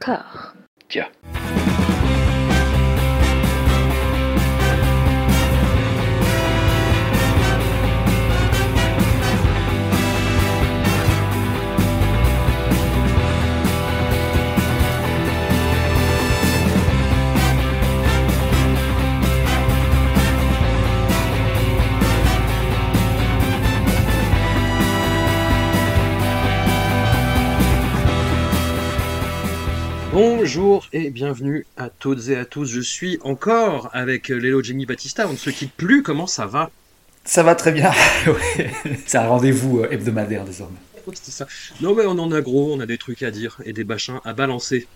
D'accord. Bonjour et bienvenue à toutes et à tous. Je suis encore avec Lélo Jenny Batista. On ne se quitte plus. Comment ça va? Ça va très bien. Ouais. C'est un rendez-vous euh, hebdomadaire désormais. Ça. Non mais on en a gros, on a des trucs à dire et des bachins à balancer.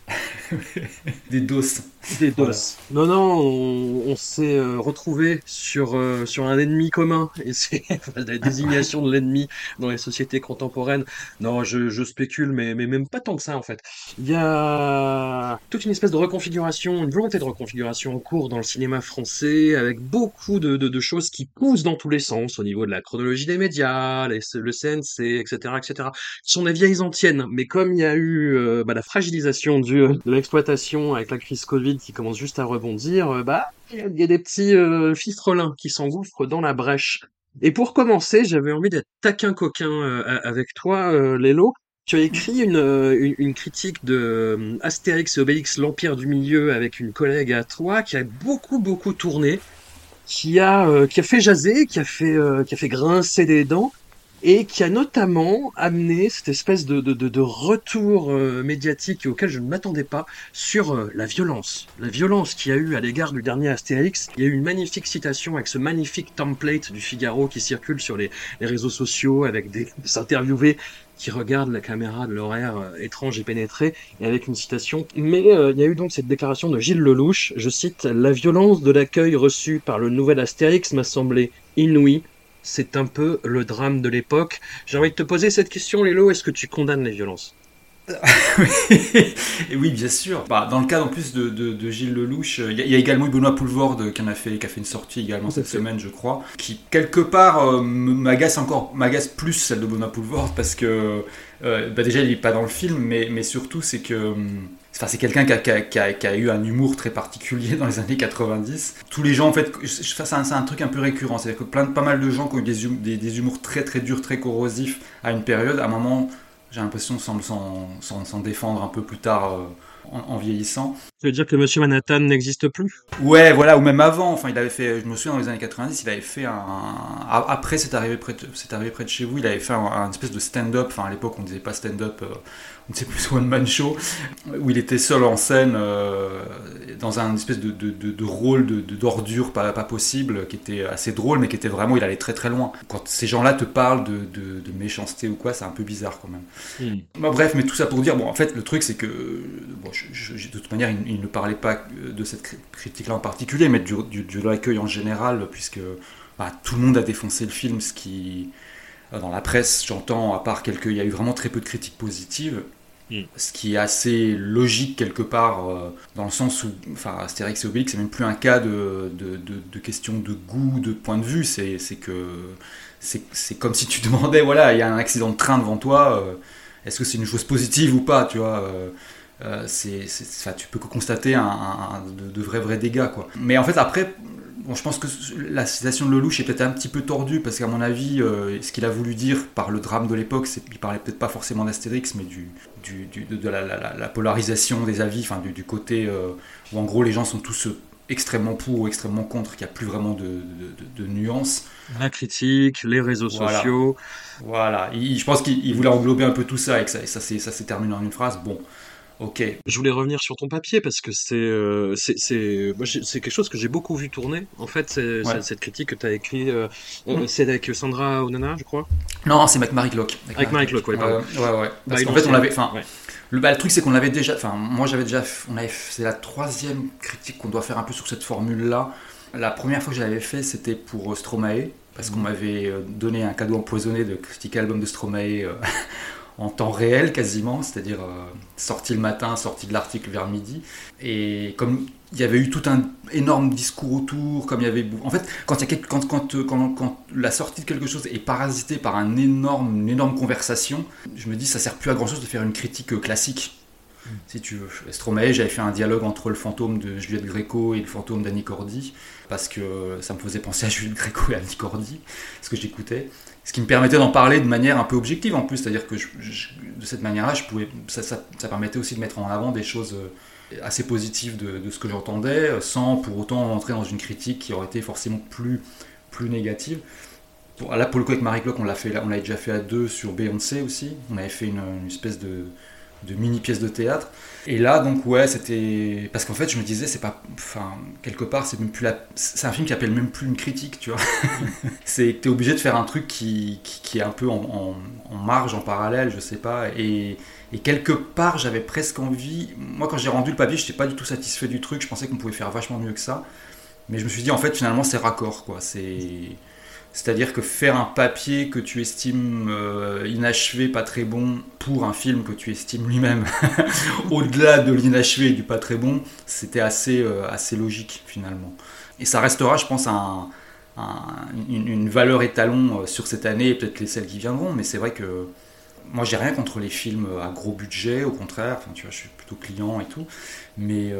Des doses. Des doses. Non non, on, on s'est euh, retrouvé sur euh, sur un ennemi commun et c'est la désignation de l'ennemi dans les sociétés contemporaines. Non, je, je spécule, mais mais même pas tant que ça en fait. Il y a toute une espèce de reconfiguration, une volonté de reconfiguration en cours dans le cinéma français, avec beaucoup de, de, de choses qui poussent dans tous les sens au niveau de la chronologie des médias, les- le CNC, etc., etc. Ce sont des vieilles antiennes, mais comme il y a eu euh, bah, la fragilisation du, de l'exploitation avec la crise Covid qui commence juste à rebondir, euh, bah il y, a- des petits euh, fistrelins qui s'engouffrent dans la brèche. Et pour commencer, j'avais envie d'être taquin coquin euh, avec toi, euh, Lélo. Tu as écrit une, une, critique de Astérix et Obélix, l'Empire du Milieu, avec une collègue à toi, qui a beaucoup, beaucoup tourné, qui a, qui a fait jaser, qui a fait, qui a fait grincer des dents, et qui a notamment amené cette espèce de, de, de, retour euh, médiatique auquel je ne m'attendais pas sur euh, la violence. La violence qu'il y a eu à l'égard du dernier Astérix. Il y a eu une magnifique citation avec ce magnifique template du Figaro qui circule sur les, les réseaux sociaux avec des, des interviewés qui regardent la caméra de l'horaire euh, étrange et pénétré et avec une citation. Mais il y a eu donc cette déclaration de Gilles Lelouch, je cite, La violence de l'accueil reçu par le nouvel Astérix m'a semblé inouïe. C'est un peu le drame de l'époque. J'ai envie de te poser cette question, Lélo, est-ce que tu condamnes les violences? Oui, bien sûr. Bah, dans le cas en plus de, de, de Gilles Lelouch, il y, a- il y a également Benoît Poulvorde qui en a fait, qui a fait une sortie également cette fait. semaine, je crois, qui quelque part euh, m'agace encore, m'agace plus celle de Benoît Poulvorde parce que euh, bah, déjà il est pas dans le film, mais, mais surtout c'est que hum, Enfin, c'est quelqu'un qui a, qui, a, qui, a, qui a eu un humour très particulier dans les années 90. Tous les gens, en fait, c'est un, truc un peu récurrent. C'est-à-dire que plein, pas mal de gens qui ont eu des, hum- des, des humours très très durs, très corrosifs à une période, à un moment, j'ai l'impression, semble s'en défendre un peu plus tard euh, en, en vieillissant. Tu veux dire que Monsieur Manhattan n'existe plus? Ouais, voilà, ou même avant. Enfin, il avait fait, je me souviens dans les années 90, il avait fait un. Après, c'est arrivé près, de, c'est arrivé près de chez vous. Il avait fait un, un espèce de stand-up. Enfin, à l'époque, on disait pas stand-up, euh, on disait plus one man show, où il était seul en scène euh, dans un espèce de, de, de, de rôle d'ordure pas, pas possible, qui était assez drôle, mais qui était vraiment, il allait très très loin. Quand ces gens-là te parlent de, méchanceté ou quoi, c'est un peu bizarre quand même. Bah, bref, mais tout ça pour dire, bon, en fait, le truc, c'est que, bon, je- je- de toute manière, il, il ne parlait pas de cette cri- critique-là en particulier, mais du, du, de l'accueil en général, puisque bah, tout le monde a défoncé le film, ce qui, dans la presse, j'entends, à part quelques, il y a eu vraiment très peu de critiques positives. Mm. Ce qui est assez logique quelque part, euh, dans le sens où, enfin, Astérix et Obélix, c'est même plus un cas de, de, de, de question de goût, de point de vue, c'est c'est que c'est c'est comme si tu demandais, voilà, il y a un accident de train devant toi, euh, est-ce que c'est une chose positive ou pas, tu vois euh, euh, c'est, c'est- enfin, tu peux que constater un, un- un- de, de vrais vrais dégâts quoi. Mais en fait après, bon, je pense que la citation de Lelouch est peut-être un petit peu tordue parce qu'à mon avis, euh, ce qu'il a voulu dire par le drame de l'époque, c'est qu'il parlait peut-être pas forcément d'Astérix, mais du, du, du- de, la, la- la- la polarisation des avis, enfin du, du côté euh, où en gros les gens sont tous euh, extrêmement pour ou extrêmement contre, qu'il n'y a plus vraiment de, de, de- de nuances. La critique, les réseaux Voilà. sociaux. Voilà, Il- je pense qu'il il voulait englober un peu tout ça et que ça, ça s'est terminé en une phrase. Bon, ok, Je voulais revenir sur ton papier parce que c'est euh, c'est quelque chose que j'ai beaucoup vu tourner. En fait, c'est Ouais. c'est- cette critique que tu as écrit, euh, euh, Mm. c'est avec Sandra Onana, je crois. Non, c'est avec Marie Clock. Avec Marie Clock, ouais, pardon. ouais, ouais. Parce Bah, qu'en fait, on l'avait. Enfin, ouais. le, bah, le truc, c'est qu'on l'avait déjà. Enfin, moi, j'avais déjà. On avait. C'est la troisième critique qu'on doit faire un peu sur cette formule-là. La première fois que je l'avais fait, c'était pour euh, Stromae, parce qu'on Mhm. m'avait euh, donné un cadeau empoisonné de critiquer l'album de Stromae euh, en temps réel quasiment, c'est-à-dire euh, sorti le matin, sorti de l'article vers midi. Et comme il y avait eu tout un énorme discours autour, comme il y avait... En fait, quand, il y a quelque- quand, quand, euh, quand, quand la sortie de quelque chose est parasitée par un énorme, une énorme conversation, je me dis ça sert plus à grand-chose de faire une critique euh, classique. si tu veux. Stromae, j'avais fait un dialogue entre le fantôme de Juliette Gréco et le fantôme d'Annie Cordy, parce que ça me faisait penser à Juliette Gréco et Annie Cordy, ce que j'écoutais. Ce qui me permettait d'en parler de manière un peu objective en plus, c'est-à-dire que de cette manière-là, je pouvais, ça, ça, permettait aussi de mettre en avant des choses euh, assez positives de, ce que j'entendais, sans pour autant entrer dans une critique qui aurait été forcément plus, plus négative là, pour le coup, avec Marie Clock, on l'a fait, on l'a déjà fait à deux sur Beyoncé aussi. On avait fait une, espèce de, mini pièce de théâtre. Et là, donc, ouais, c'était. Parce qu'en fait, je me disais, c'est pas. Enfin, quelque part, c'est même plus la... C'est un film qui appelle même plus une critique, tu vois. c'est que t'es obligé de faire un truc qui, qui, est un peu en, marge, en parallèle, je sais pas. Et, et quelque part, j'avais presque envie. Moi, quand j'ai rendu le papier, j'étais pas du tout satisfait du truc. Je pensais qu'on pouvait faire vachement mieux que ça. Mais je me suis dit, en fait, finalement, c'est raccord, quoi. C'est c'est-à-dire que faire un papier que tu estimes euh, inachevé, pas très bon, pour un film que tu estimes lui-même au-delà de l'inachevé et du pas très bon, c'était assez, euh, logique finalement. Et ça restera, je pense, une, valeur étalon euh, sur cette année et peut-être les celles qui viendront, mais c'est vrai que moi j'ai rien contre les films à gros budget, au contraire, enfin, tu vois, je suis plutôt client et tout, mais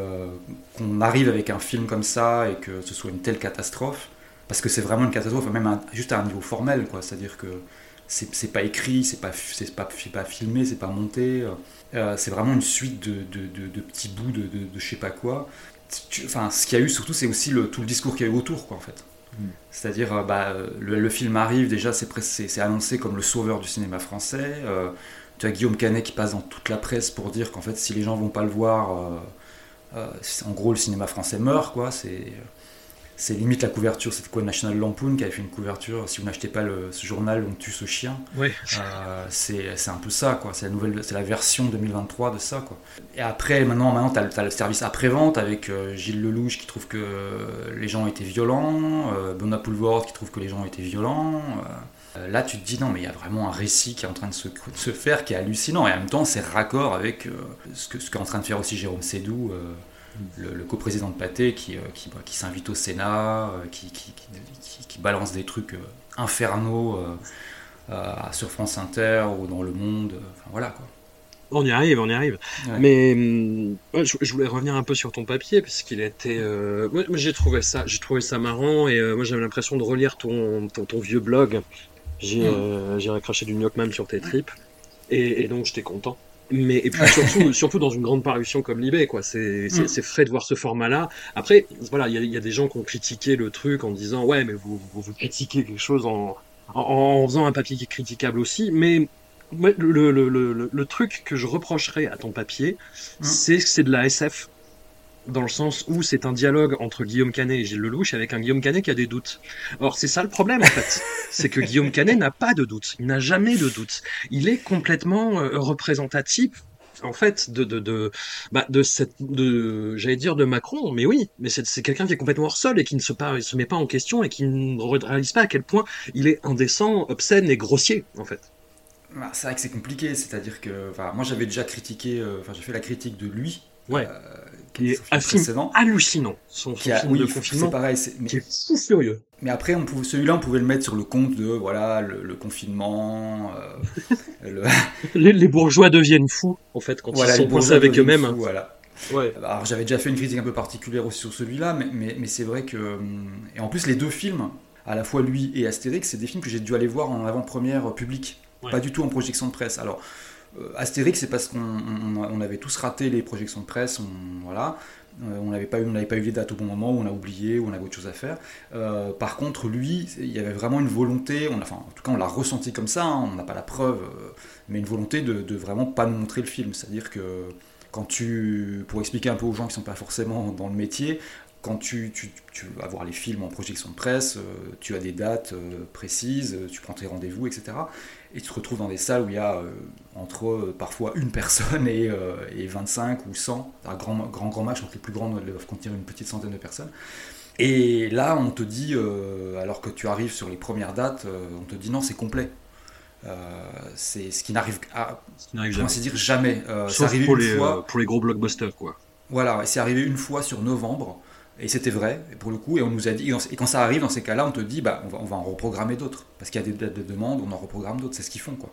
qu'on arrive avec un film comme ça et que ce soit une telle catastrophe, parce que c'est vraiment une catastrophe, même juste à un niveau formel, quoi. C'est-à-dire que c'est pas écrit, c'est pas, pas, pas filmé, c'est pas monté. Euh, euh, c'est vraiment une suite de, de, de, petits bouts de, de, je sais pas quoi. enfin, ce qu'il y a eu surtout, c'est aussi le, tout le discours qu'il y a eu autour, quoi, en fait. Mm. C'est-à-dire, euh, bah, le, film arrive, déjà, c'est annoncé comme le sauveur du cinéma français. tu as Guillaume Canet qui passe dans toute la presse pour dire qu'en fait, si les gens vont pas le voir, en gros, le cinéma français meurt, quoi. C'est c'est limite la couverture, c'est quoi National Lampoon qui avait fait une couverture, si vous n'achetez pas le, ce journal, on tue ce chien. Ouais. Euh, c'est un peu ça, quoi. C'est la, nouvelle, c'est la version 2023 de ça, quoi. Et après, maintenant, maintenant tu as, le service après-vente avec euh, Gilles Lelouch qui trouve que les gens étaient violents, euh, Benoît qui trouve que les gens étaient violents. Euh, là, tu te dis non, mais il y a vraiment un récit qui est en train de se, se faire qui est hallucinant. Et en même temps, c'est raccord avec ce qu'est ce qu'est en train de faire aussi Jérôme Sédou le, coprésident de Pâté qui, euh, qui, bah, qui s'invite au Sénat, euh, qui, qui, balance des trucs euh, infernaux sur France Inter ou dans Le Monde. Enfin, voilà quoi. On y arrive, on y arrive. Mais je, voulais revenir un peu sur ton papier parce qu'il était. moi, j'ai trouvé ça, j'ai trouvé ça marrant et moi j'avais l'impression de relire ton, ton, vieux blog. J'ai mmh. recraché du même sur tes tripes et, et donc j'étais content. Mais et puis surtout, surtout dans une grande parution comme Libé, quoi. C'est mm. c'est frais de voir ce format-là. Après, voilà, il y a, y a, des gens qui ont critiqué le truc en disant ouais, mais vous vous, critiquez quelque chose en, en, faisant un papier qui est critiquable aussi. Mais le, le, le, le, truc que je reprocherais à ton papier, mm. c'est que c'est de la SF dans le sens où c'est un dialogue entre Guillaume Canet et Gilles Lelouch avec un Guillaume Canet qui a des doutes. Or, c'est ça le problème, en fait. c'est que Guillaume Canet n'a pas de doutes. Il n'a jamais de doutes. Il est complètement euh, représentatif en fait de de de bah, de cette de j'allais dire de Macron mais oui mais c'est quelqu'un qui est complètement hors sol et qui ne se pas se met pas en question et qui ne réalise pas à quel point il est indécent obscène et grossier en fait bah, c'est vrai que c'est compliqué c'est à dire que moi j'avais déjà critiqué euh, enfin j'ai fait la critique de lui ouais euh, qui est un film hallucinant. Son, film de confinement, c'est pareil, c'est mais... qui est furieux. Mais après, on pouvait, celui-là, on pouvait le mettre sur le compte de voilà le, confinement. Euh, les, bourgeois deviennent fous en fait quand ils sont coincés avec eux-mêmes. Voilà. Ouais. Alors j'avais déjà fait une critique un peu particulière aussi sur celui-là, mais, mais, mais c'est vrai que et en plus les deux films, à la fois lui et Astérix, c'est des films que j'ai dû aller voir en avant-première publique, pas du tout en projection de presse. Alors Astérix, c'est parce qu'on avait tous raté les projections de presse, on, voilà. Euh, on n'avait pas, eu, les dates au bon moment, on a oublié, ou on avait autre chose à faire. Euh, par contre, lui, il y avait vraiment une volonté, on enfin, en tout cas on l'a ressenti comme ça, hein, on n'a pas la preuve, mais une volonté de, de, vraiment pas nous montrer le film. C'est-à-dire que quand tu, pour expliquer un peu aux gens qui ne sont pas forcément dans le métier, quand tu, tu, tu, vas voir les films en projection de presse, tu as des dates précises, tu prends tes rendez-vous, etc et tu te retrouves dans des salles où il y a euh, entre euh, parfois une personne et, euh, et, 25 ou 100, un grand, grand, grand match, donc les plus grandes doivent contenir une petite centaine de personnes. Et là, on te dit, alors que tu arrives sur les premières dates, on te dit non, c'est complet. c'est ce qui n'arrive à, jamais. dire jamais. Sauf pour les, pour les gros blockbusters, quoi. Voilà, c'est arrivé une fois sur novembre. Et c'était vrai, pour le coup, et on nous a dit, et quand ça arrive dans ces cas-là, on te dit, bah, on va, on va en reprogrammer d'autres. Parce qu'il y a des dates de demande, on en reprogramme d'autres, c'est ce qu'ils font. Quoi.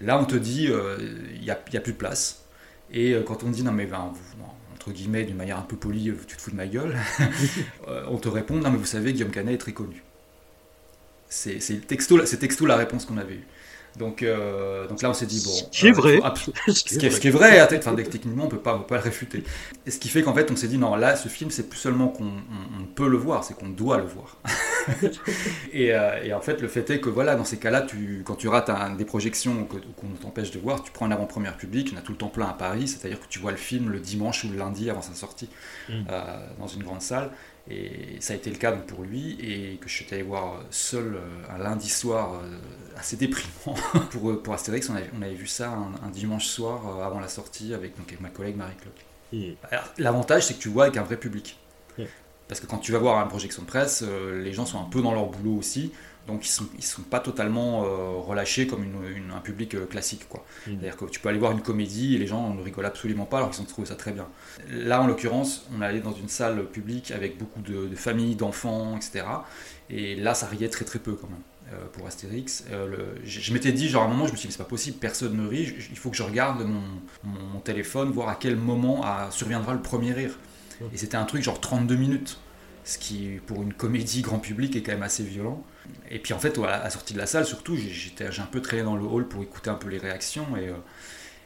Là, on te dit, euh, il n'y a, a, plus de place. Et quand on dit non mais ben, entre guillemets d'une manière un peu polie, tu te fous de ma gueule, on te répond non mais vous savez Guillaume Canet est très connu. C'est texto, texto la réponse qu'on avait eue. Donc, euh, donc là, on s'est dit, bon. Ce qui est vrai. ce, qui est, ce, qui est, vrai, enfin, techniquement, on peut pas, peut pas le réfuter. Et ce qui fait qu'en fait, on s'est dit, non, là, ce film, c'est plus seulement qu'on peut le voir, c'est qu'on doit le voir. et, euh, et, en fait, le fait est que, voilà, dans ces cas-là, tu, quand tu rates un, des projections qu'on t'empêche de voir, tu prends un avant-première publique, on a tout le temps plein à Paris, c'est-à-dire que tu vois le film le dimanche ou le lundi avant sa sortie mm. euh, dans une grande salle. Et ça a été le cas donc pour lui, et que je suis allé voir seul un lundi soir assez déprimant. pour, euh, pour Astérix, on avait, on avait vu ça un, dimanche soir euh, avant la sortie avec, donc, avec ma collègue Marie-Claude. Hmm. L'avantage, c'est que tu vois avec un vrai public. Hmm. Parce que quand tu vas voir une projection de presse, euh, les gens sont un peu dans leur boulot aussi, donc ils sont, ils sont pas totalement relâchés comme une, un public classique. quoi. Hmm. C'est-à-dire que tu peux aller voir une comédie et les gens ne rigolent absolument pas alors qu'ils ont trouvé ça très bien. Là, en l'occurrence, on allait dans une salle publique avec beaucoup de, de familles, d'enfants, etc. Et là, ça riait très très peu quand même. Euh, pour Astérix. Euh, je, m'étais dit, genre à un moment, je me suis dit, c'est pas possible, personne ne rit, il faut que je regarde mon, téléphone, voir à quel moment surviendra le premier rire. Et c'était un truc genre 32 minutes, ce qui, pour une comédie grand public, est quand même assez violent. Et puis en fait, à la sortie de la salle, surtout, j'ai un peu traîné dans le hall pour écouter un peu les réactions. Et, euh,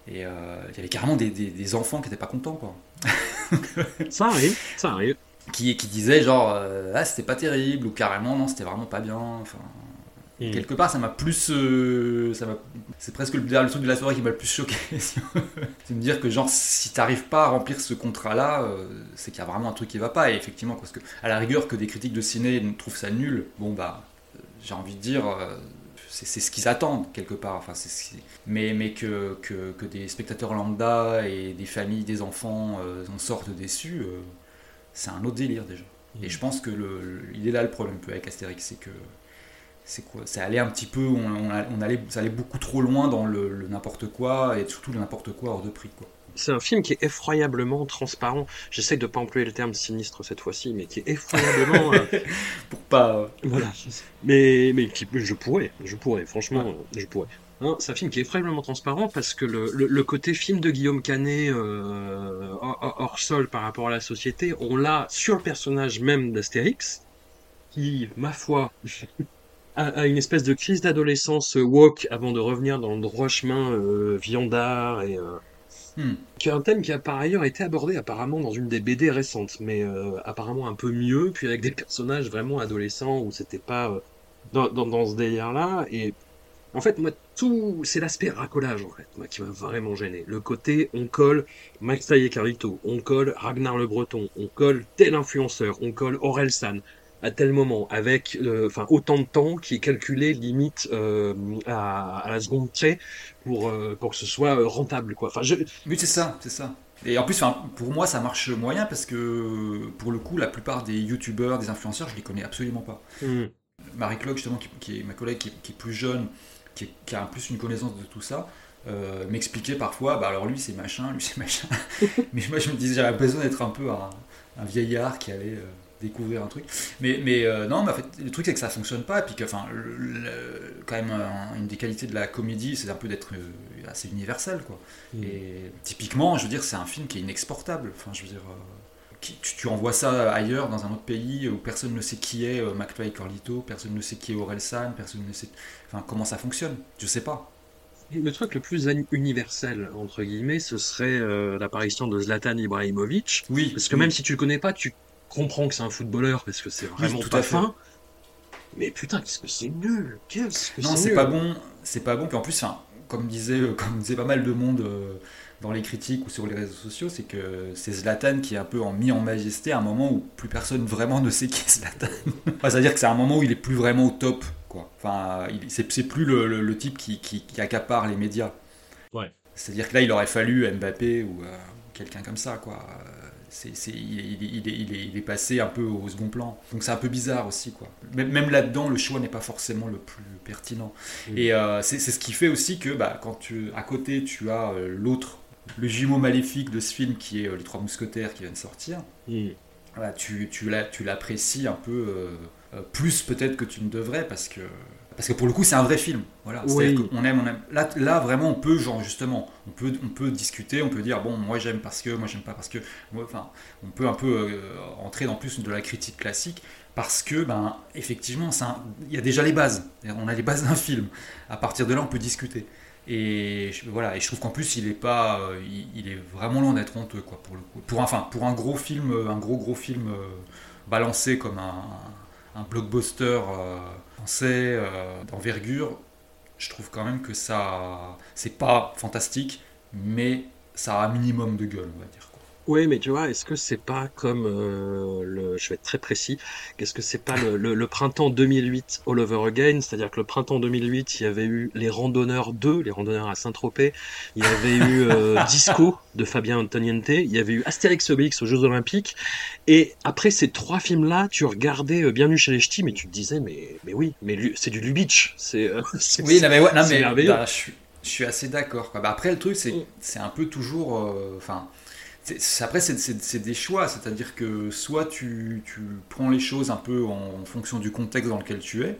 et il y avait carrément des, enfants qui n'étaient pas contents, quoi. ça arrive, ça arrive. Qui, qui disaient genre, ah, c'était pas terrible, ou carrément, non, c'était vraiment pas bien. Enfin. Quelque part, ça m'a plus. Euh, ça c'est presque le, le, truc de la soirée qui m'a le plus choqué. c'est de me dire que, genre, si t'arrives pas à remplir ce contrat-là, euh, c'est qu'il y a vraiment un truc qui va pas. Et effectivement, parce que, à la rigueur, que des critiques de ciné trouvent ça nul, bon, bah, euh, j'ai envie de dire. c'est ce qu'ils attendent quelque part. Enfin, mais mais que, des spectateurs lambda et des familles, des enfants en sortent déçus, c'est un autre délire déjà. Et je pense que le, il est là le problème peu avec Astérix, c'est que c'est quoi Ça allait un petit peu, on, allait, ça beaucoup trop loin dans le, n'importe quoi et surtout le n'importe quoi hors de prix. C'est un film qui est effroyablement transparent. J'essaie de pas employer le terme sinistre cette fois-ci, mais qui est effroyablement. Euh, Pour pas. Euh, voilà. Mais, mais qui, je pourrais, je pourrais, franchement, je pourrais. Hein, c'est un film qui est effroyablement transparent parce que le, le, côté film de Guillaume Canet euh, hors sol par rapport à la société, on l'a sur le personnage même d'Astérix, qui, ma foi, à, une espèce de crise d'adolescence woke avant de revenir dans le droit chemin euh, viandard et euh, hmm. qui est un thème qui a par ailleurs été abordé apparemment dans une des BD récentes, mais euh, apparemment un peu mieux, puis avec des personnages vraiment adolescents où c'était pas dans, dans, dans, ce délire-là. Et en fait, moi, tout, c'est l'aspect racolage en fait, moi, qui m'a vraiment gêné. Le côté, on colle Max et Carlito, on colle Ragnar le Breton, on colle tel influenceur, on colle Aurel San à tel moment, avec euh, enfin autant de temps qui est calculé limite euh, à, la seconde près pour, euh, pour que ce soit rentable. Quoi. Enfin, je... Oui, c'est ça, c'est ça. Et en plus, pour moi, ça marche moyen parce que pour le coup, la plupart des youtubeurs, des influenceurs, je les connais absolument pas. Hmm. Marie-Claude, justement, qui, est ma collègue, qui, est plus jeune, qui, a a plus une connaissance de tout ça, m'expliquait parfois, bah alors lui c'est machin, lui c'est machin. Mais moi je me disais, j'avais besoin d'être un peu un, un, vieillard qui allait découvrir un truc. Mais, mais euh, non, mais en fait, le truc c'est que ça fonctionne pas, et puis que, enfin, quand même, une des qualités de la comédie, c'est un peu d'être euh, assez universel, quoi. Mm. Et typiquement, je veux dire, c'est un film qui est inexportable. Enfin, je veux dire, euh, tu, tu, envoies ça ailleurs, dans un autre pays, où personne ne sait qui est McFly Corlito, personne ne sait qui est Aurel San, personne ne sait, enfin, comment ça fonctionne. Je sais pas. Le truc le plus universel, entre guillemets, ce serait l'apparition de Zlatan Ibrahimovic. Oui. Parce que même si tu le connais pas, tu comprends que c'est un footballeur parce que c'est vraiment tout pas fin. Mais putain, qu'est-ce que c'est nul Qu'est-ce que Non, c'est pas bon. C'est pas bon. Puis en plus, comme disait, euh, comme disait pas mal de monde euh, dans les critiques ou sur les réseaux sociaux, c'est que c'est Zlatan qui est un peu en mis en majesté à un moment où plus personne vraiment ne sait qui est Zlatan. C'est-à-dire que c'est un moment où il est plus vraiment au top. Quoi. Enfin, c'est plus le, type qui, qui, accapare les médias. Ouais. C'est-à-dire que là, il aurait fallu Mbappé ou euh, quelqu'un comme ça, quoi il, est, passé un peu au second plan. Donc c'est un peu bizarre aussi. Quoi. Même, là-dedans, le choix n'est pas forcément le plus pertinent. Et euh, c'est ce qui fait aussi que bah, quand tu, à côté, tu as euh, l'autre, le jumeau maléfique de ce film qui est euh, Les Trois Mousquetaires qui vient de sortir, tu, tu l'apprécies un peu plus peut-être que tu ne devrais parce que parce que pour le coup, c'est un vrai film. Voilà. Oui. Qu'on aime, on aime. Là, là, vraiment, on peut, genre, justement, on peut, on peut discuter, on peut dire, bon, moi j'aime parce que, moi j'aime pas parce que. Moi, Enfin, on peut un peu euh, entrer dans plus de la critique classique parce que, ben, effectivement, il y a déjà les bases. On a les bases d'un film. À partir de là, on peut discuter. Et je- voilà, et je trouve qu'en plus, il est pas, euh, il, il est vraiment loin d'être honteux, quoi, pour le coup. Pour, un- enfin, pour un gros film, euh, un gros gros film euh, balancé comme un, un blockbuster français euh, d'envergure, je trouve quand même que ça, c'est pas fantastique, mais ça a un minimum de gueule, on va dire. Oui, mais tu vois, est-ce que c'est pas comme euh, le, je vais être très précis, qu'est-ce que c'est pas le, le- le printemps 2008 All Over Again, c'est-à-dire que le printemps 2008, il y avait eu Les Randonneurs 2, Les Randonneurs à Saint-Tropez, il y avait eu euh, Disco de Fabien Antoniente, il y avait eu Astérix Obélix aux Jeux Olympiques, et après ces trois films-là, tu regardais euh, Bienvenue chez les Ch'tis, mais tu te disais, mais, mais oui, mais c'est du Lubitsch, c'est, euh, Oui, non, mais, ouais, non, mais merveilleux. bah, je, suis, je suis assez d'accord. Bah, après, le truc, c'est Mm. c'est un peu toujours. Enfin. Après, c'est- des choix, c'est-à-dire que soit tu, prends les choses un peu en, fonction du contexte dans lequel tu es,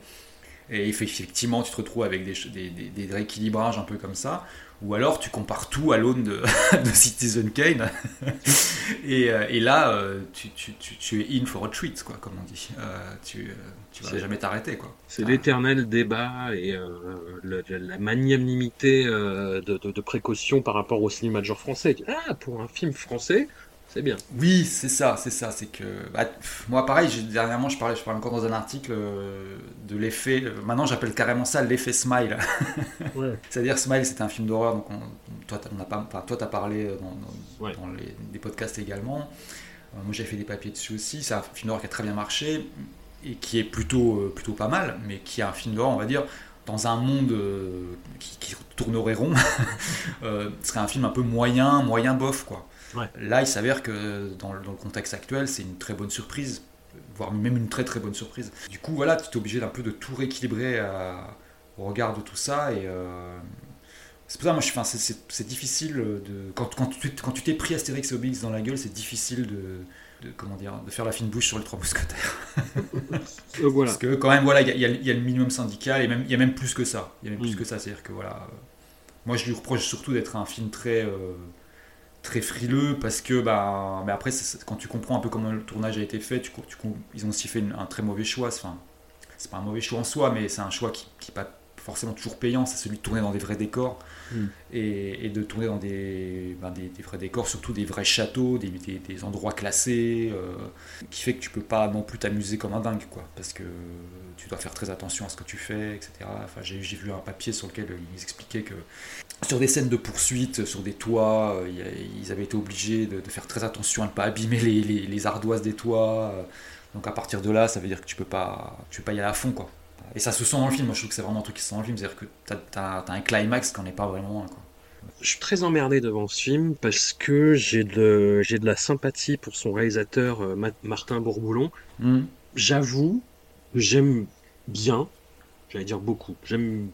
et effectivement, tu te retrouves avec des, rééquilibrages un peu comme ça, ou alors tu compares tout à l'aune de, Citizen Kane, et, euh, et là, euh, tu, es in for a treat, quoi, comme on dit. Euh, tu vas jamais t'arrêter, quoi. C'est Ah. l'éternel débat et euh, le- la magnanimité euh, de, de, de précaution par rapport au cinéma de genre français. Ah, pour un film français, c'est bien. Oui, c'est ça, c'est ça. C'est que bah, moi, pareil, dernièrement, je parlais, je parlais encore dans un article euh, de l'effet. maintenant, j'appelle carrément ça l'effet Smile. Ouais. C'est-à-dire Smile, c'était un film d'horreur. Donc, on- toi, on a pas, enfin, toi, t'as parlé dans, dans- Ouais. dans les, des podcasts également. Moi, j'ai fait des papiers dessus aussi. C'est un film d'horreur qui a très bien marché et qui est plutôt, euh, plutôt pas mal, mais qui est un film d'horreur, on va dire, dans un monde euh, qui, qui tournerait rond. euh, ce serait un film un peu moyen, moyen bof, quoi. Ouais. Là, il s'avère que dans le, dans le contexte actuel, c'est une très bonne surprise, voire même une très très bonne surprise. Du coup, voilà, tu es obligé d'un peu de tout rééquilibrer à- au regard de tout ça. Et euh, c'est pour ça, moi, je, c'est- c'est c'est difficile de. Quand, quand tu quand tu t'es pris Astérix et Obélix dans la gueule, c'est difficile de, de, comment dire, de faire la fine bouche sur les trois mousquetaires. Euh, voilà. Parce que quand même, voilà, il y, a- y y le minimum syndical et même, il y a même plus que ça. Il y a même plus Mm. que ça, c'est-à-dire que voilà. euh, moi, je lui reproche surtout d'être un film très, euh, très frileux parce que, bah, mais après, quand tu comprends un peu comment le tournage a été fait, tu, ils ont aussi fait une- un très mauvais choix. Enfin, c'est pas un mauvais choix en soi, mais c'est un choix qui n'est pas forcément toujours payant. C'est celui de tourner dans des vrais décors Mm. et, de tourner dans des, ben, des, vrais décors, surtout des vrais châteaux, des, endroits classés, euh, qui fait que tu peux pas non plus t'amuser comme un dingue, quoi, parce que tu dois faire très attention à ce que tu fais, etc. J'ai vu un papier sur lequel ils expliquaient que sur des scènes de poursuite, sur des toits, euh, ils avaient été obligés de, faire très attention à ne pas abîmer les, ardoises des toits. Donc à partir de là, ça veut dire que tu peux pas, tu peux pas y aller à fond, quoi. Et ça se sent dans le film. Moi, je trouve que c'est vraiment un truc qui se sent dans le film, c'est-à-dire que t'as as, un climax qui n'en est pas vraiment un, quoi. Je suis très emmerdé devant ce film parce que j'ai de, j'ai de la sympathie pour son réalisateur euh, Ma- Martin Bourboulon. J'avoue que j'aime bien, j'allais dire beaucoup, j'aime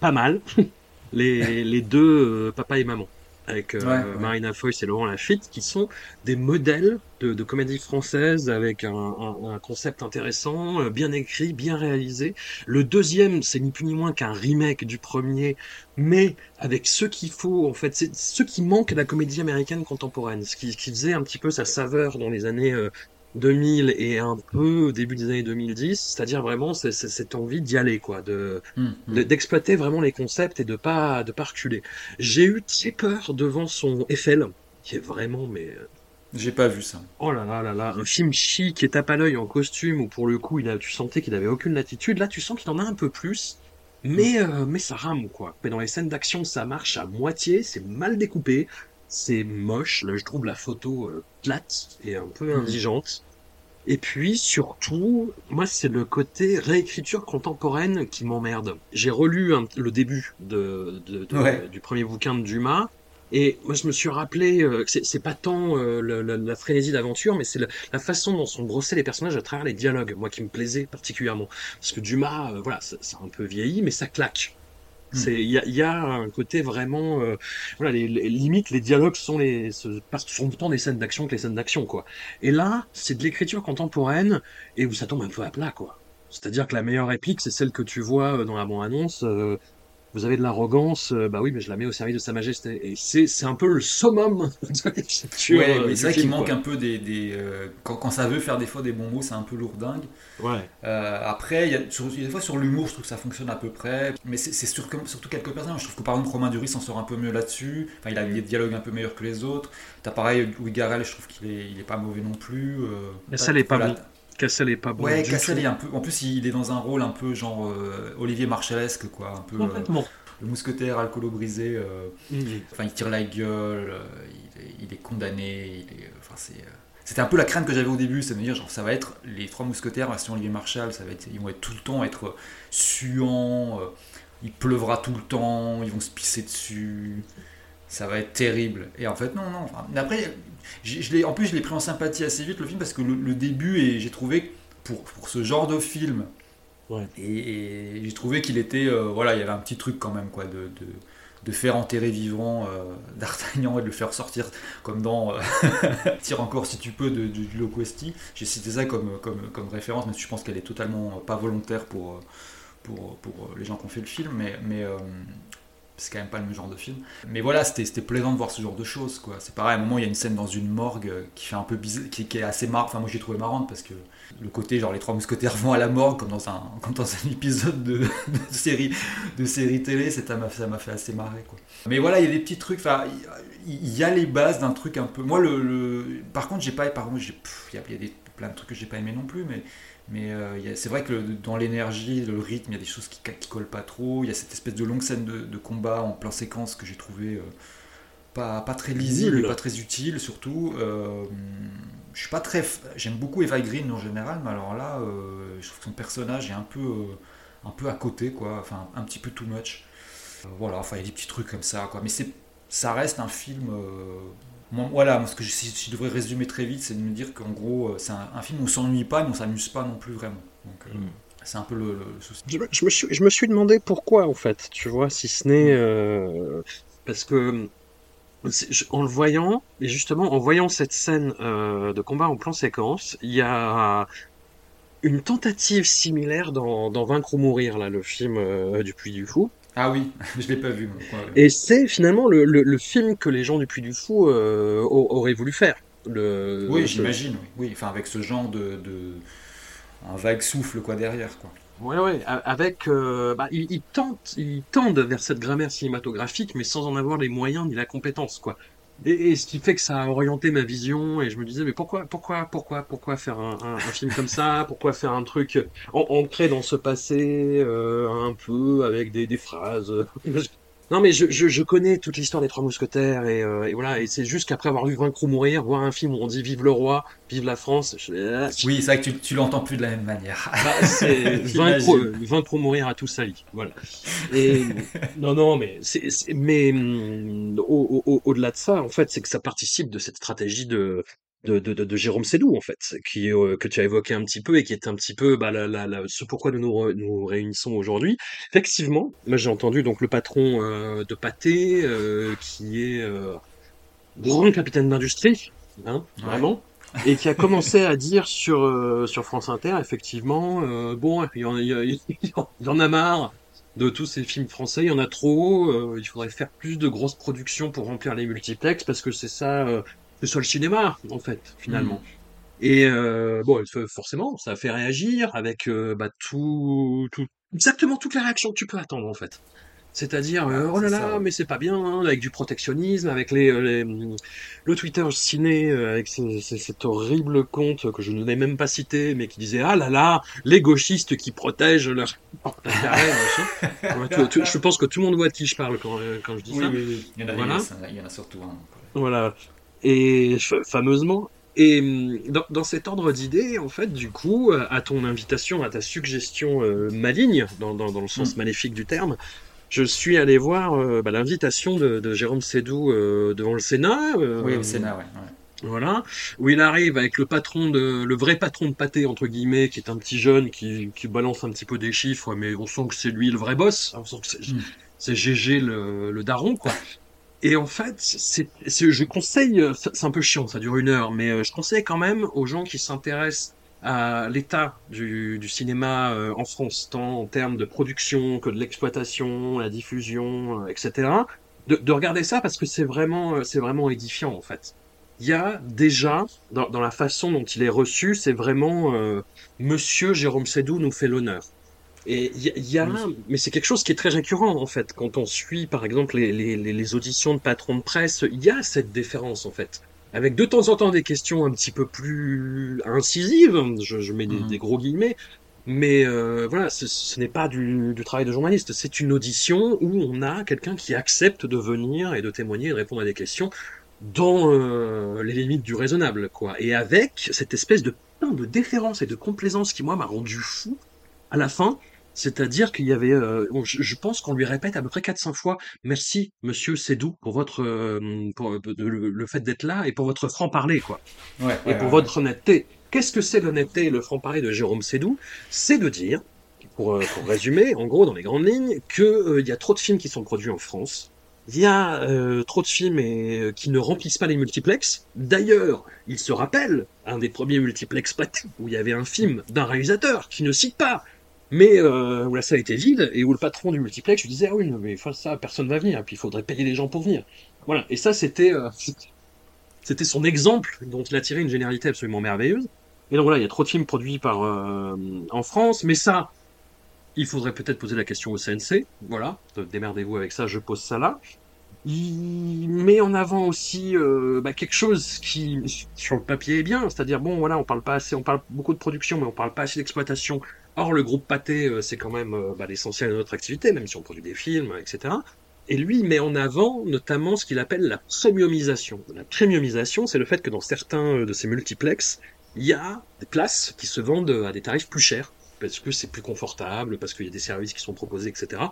pas mal les, les deux euh, papa et maman avec euh, Ouais. Marina Foïs et Laurent Lafitte qui sont des modèles de, de comédie française avec un, un- un concept intéressant, euh, bien écrit, bien réalisé. Le deuxième, c'est ni plus ni moins qu'un remake du premier, mais avec ce qu'il faut en fait, c'est ce qui manque à la comédie américaine contemporaine, ce qui, qui faisait un petit peu sa saveur dans les années euh, 2000 et un peu au début des années 2010, c'est-à-dire vraiment cette envie d'y aller, quoi, de Hum, hum. de- d'exploiter vraiment les concepts et de pas de pas reculer. J'ai eu très peur devant son Eiffel, qui est vraiment mais euh, J'ai pas vu ça. oh là là là là, un film chic et tape à l'œil en costume où pour le coup il a, tu sentais qu'il avait aucune latitude. Là tu sens qu'il en a un peu plus. Mais, euh, mais ça rame quoi. Mais dans les scènes d'action ça marche à moitié, c'est mal découpé, c'est moche. Là je trouve la photo euh, plate et un peu indigente. Et puis surtout, moi c'est le côté réécriture contemporaine qui m'emmerde. J'ai relu un- le début de, de- de- Ouais. du premier bouquin de Dumas. Et moi, je me suis rappelé euh, que c'est- c'est pas tant euh, le- le- la frénésie d'aventure, mais c'est la façon dont sont brossés les personnages à travers les dialogues, moi qui me plaisait particulièrement. Parce que Dumas, euh, voilà, a un peu vieilli, mais ça claque. Hmm. C'est, il y a, un côté vraiment, euh, voilà, les, les- limite les dialogues sont les, passent sont autant des scènes d'action que les scènes d'action, quoi. Et là, c'est de l'écriture contemporaine et où ça tombe un peu à plat, quoi. C'est-à-dire que la meilleure réplique, c'est celle que tu vois dans la bande-annonce. euh, vous avez de l'arrogance, euh, bah oui, mais je la mets au service de Sa Majesté. Et c'est c'est un peu le summum de Ouais, euh, mais c'est vrai qu'il manque quoi. un peu des. des, euh, quand, quand ça veut faire des fois des bons mots, c'est un peu lourdingue. Ouais. Euh, après, il y a, sur- il y a des fois sur l'humour, je trouve que ça fonctionne à peu près. Mais c'est c'est sur- surtout quelques personnages. Je trouve que par exemple, Romain Duris s'en sort un peu mieux là-dessus. Enfin, il a des dialogues un peu meilleurs que les autres. T'as pareil, Louis Garrel, je trouve qu'il est, il est pas mauvais non plus. Euh, Cassel t'as- est pas voilà. bon. Cassel est pas bon Ouais, Cassel tout. est un peu. En plus, il est dans un rôle un peu genre euh, Olivier Marchesque, quoi. Un peu euh, le mousquetaire alcoolo brisé. euh. Enfin, il tire la gueule, il, est, il est condamné. Il est, enfin, c'est, c'était un peu la crainte que j'avais au début, c'est de me dire, genre, ça va être les trois mousquetaires version Olivier Marshall, ça va être, ils vont être tout le temps être suants, il pleuvra tout le temps, ils vont se pisser dessus, ça va être terrible. Et en fait, non, non. Enfin, après, je en plus, je l'ai pris en sympathie assez vite le film parce que le, le début, et j'ai trouvé pour, pour ce genre de film, Ouais. et, et j'ai trouvé qu'il était, euh, voilà, il y avait un petit truc quand même, quoi, de, de, de faire enterrer vivant euh, D'Artagnan et de le faire sortir comme dans euh, Tire encore si tu peux de, du Loquesti. J'ai cité ça comme, comme, comme référence, mais je pense qu'elle est totalement pas volontaire pour, pour, pour les gens qui ont fait le film, mais, mais euh, c'est quand même pas le même genre de film. Mais voilà, c'était plaisant de voir ce genre de choses, quoi. C'est pareil, à un moment, il y a une scène dans une morgue euh, qui fait un peu bizarre, qui, est assez marrante. Enfin, moi, j'ai trouvé marrante parce que le côté, genre, les trois mousquetaires vont à la morgue, comme dans un, comme dans un épisode de, série, de série télé, ça m'a fait assez marrer, quoi. Mais voilà, il y a des petits trucs, enfin, il y a les bases d'un truc un peu. Moi, le. Par contre, j'ai pas. Par contre, il y y a des, plein de trucs que j'ai pas aimé non plus, mais. Mais euh, c'est vrai que le- dans l'énergie, le rythme, il y a des choses qui, qui collent pas trop. Il y a cette espèce de longue scène de, de combat en plein séquence que j'ai trouvé euh, pas, pas très lisible, pas très utile surtout. Euh, je suis pas très. J'aime beaucoup Eva Green en général, mais alors là, je trouve que son personnage est un peu, un peu à côté, quoi. Enfin, un petit peu too much. Voilà, enfin, il y a des petits trucs comme ça, quoi. Mais c'est, ça reste un film. Moi, voilà, moi, ce que je, si je devrais résumer très vite, c'est de me dire qu'en gros, euh, c'est un, un film où on s'ennuie pas, mais on s'amuse pas non plus vraiment. Donc, euh, Mm. c'est un peu le, le souci. Je, me- je me suis, je me suis demandé pourquoi, en fait, tu vois, si ce n'est euh, parce que je- en le voyant, et justement en voyant cette scène euh, de combat en plan séquence, il y a une tentative similaire dans, dans Vaincre ou Mourir, là, le film euh, du Puy du Fou. Ah oui, je l'ai pas vu. moi. Et c'est finalement le, le, le film que les gens du Puy du Fou euh, au- auraient voulu faire. Le, oui, le- j'imagine. Oui. oui, enfin avec ce genre de, de un vague souffle quoi derrière quoi. Ouais, a- avec, euh, bah, ils, ils tentent, ils tendent vers cette grammaire cinématographique, mais sans en avoir les moyens ni la compétence, quoi. Et, et ce qui fait que ça a orienté ma vision, et je me disais, mais pourquoi, pourquoi, pourquoi, pourquoi faire un, film comme ça? Pourquoi faire un truc an- ancré dans ce passé, euh, un peu, avec des phrases? Non, mais je, je, je connais toute l'histoire des Trois Mousquetaires, et, euh, et voilà, et c'est juste qu'après avoir vu Vaincre ou Mourir, voir un film où on dit Vive le roi, vive la France, je, ah, Oui, c'est vrai que tu, tu l'entends plus de la même manière. bah, c'est vaincre, vaincre mourir à tout sali. Voilà. Et non, non, mais c'est, c'est- mais hum, au, au, au- au-delà de ça, en fait, c'est que ça participe de cette stratégie de de, de, de, de Jérôme Sédou, en fait, qui euh, que tu as évoqué un petit peu et qui est un petit peu bah, la, la, la- ce pourquoi nous nous, re- nous réunissons aujourd'hui. Effectivement, moi j'ai entendu donc le patron euh, de Pâté, euh, qui est grand capitaine d'industrie, hein, Ouais. vraiment et qui a commencé à dire sur sur France Inter effectivement bon il y, en, il, y a- il y en a marre de tous ces films français il y en a trop euh, il faudrait faire plus de grosses productions pour remplir les multiplex parce que c'est ça euh, c'est ça le cinéma en fait finalement et euh, bon forcément ça a fait réagir avec euh, bah, tout, tout exactement toutes les réactions que tu peux attendre en fait c'est-à-dire, euh, oh là là, ça, mais c'est pas bien, hein, avec du protectionnisme, avec les, euh, les, le Twitter ciné, avec ce- ce- cet horrible compte que je n'ai même pas cité, mais qui disait, ah là là, les gauchistes qui protègent leur. Ouais, je pense que tout le monde voit de qui je parle quand, quand je dis Oui, ça. oui, oui. Il y en a, Voilà. il y en a surtout un. Voilà. Et fa- fameusement. Et hum, dans, dans cet ordre d'idées, en fait, du coup, euh, à ton invitation, à ta suggestion euh, maligne, dans, dans, dans le sens Mm. maléfique du terme, je suis allé voir euh, bah, l'invitation de, de Jérôme Sédou euh, devant le Sénat. Oui, au Sénat, ouais. ouais. Voilà, où il arrive avec le patron de, le vrai patron de pâté entre guillemets, qui est un petit jeune qui, qui balance un petit peu des chiffres, mais on sent que c'est lui le vrai boss. On sent que c'est, Mm. c'est GG le, le daron quoi. Et en fait, c'est, je conseille, c'est un peu chiant, ça dure une heure, mais euh, je conseille quand même aux gens qui s'intéressent à l'état du, cinéma euh, en France, tant en termes de production que de l'exploitation, la diffusion, euh, etc. De, de regarder ça parce que c'est vraiment, c'est vraiment édifiant en fait. Il y a déjà, dans, dans la façon dont il est reçu, c'est vraiment Monsieur Jérôme Sédou nous fait l'honneur. Et il y, a- il y a, Oui. mais c'est quelque chose qui est très récurrent en fait. Quand on suit par exemple les, les, les auditions de patrons de presse, il y a cette déférence en fait. Avec de temps en temps des questions un petit peu plus incisives, je, je mets des, des Mhm. gros guillemets, mais euh, voilà, ce, ce n'est pas du, du travail de journaliste, c'est une audition où on a quelqu'un qui accepte de venir et de témoigner et de répondre à des questions dans euh, les limites du raisonnable, quoi. Et avec cette espèce de de déférence et de complaisance qui, moi, m'a rendu fou à la fin. C'est-à-dire qu'il y avait, euh, je, je pense qu'on lui répète à peu près quatre cinq fois, merci, monsieur Sédou, pour votre, euh, pour euh, le, le fait d'être là et pour votre franc-parler, quoi. Ouais, ouais, Et pour ouais. votre honnêteté. Qu'est-ce que c'est l'honnêteté et le franc-parler de Jérôme Sédou? C'est de dire, pour, euh, pour résumer, en gros, dans les grandes lignes, que, euh, il y a trop de films qui sont produits en France. Il y a euh, trop de films et, euh, qui ne remplissent pas les multiplex. D'ailleurs, il se rappelle un des premiers multiplex patés où il y avait un film d'un réalisateur qui ne cite pas, mais euh, où la salle était vide et où le patron du multiplex lui disait ah oui mais ça personne va venir, puis il faudrait payer les gens pour venir. Voilà. Et ça c'était euh, c'était son exemple dont il a tiré une généralité absolument merveilleuse. Et donc voilà, il y a trop de films produits par euh, en France, mais ça, il faudrait peut-être poser la question au CNC. Voilà, démerdez-vous avec ça, je pose ça là. Il met en avant aussi euh, bah, quelque chose qui, sur le papier, est bien, c'est-à-dire bon, voilà, on parle pas assez, on parle beaucoup de production, mais on parle pas assez d'exploitation. Or, le groupe Pathé, euh, c'est quand même euh, bah, l'essentiel de notre activité, même si on produit des films, etc. Et lui, met en avant notamment ce qu'il appelle la premiumisation. La premiumisation, c'est le fait que dans certains euh, de ces multiplex, il y a des places qui se vendent à des tarifs plus chers, parce que c'est plus confortable, parce qu'il y a des services qui sont proposés, etc.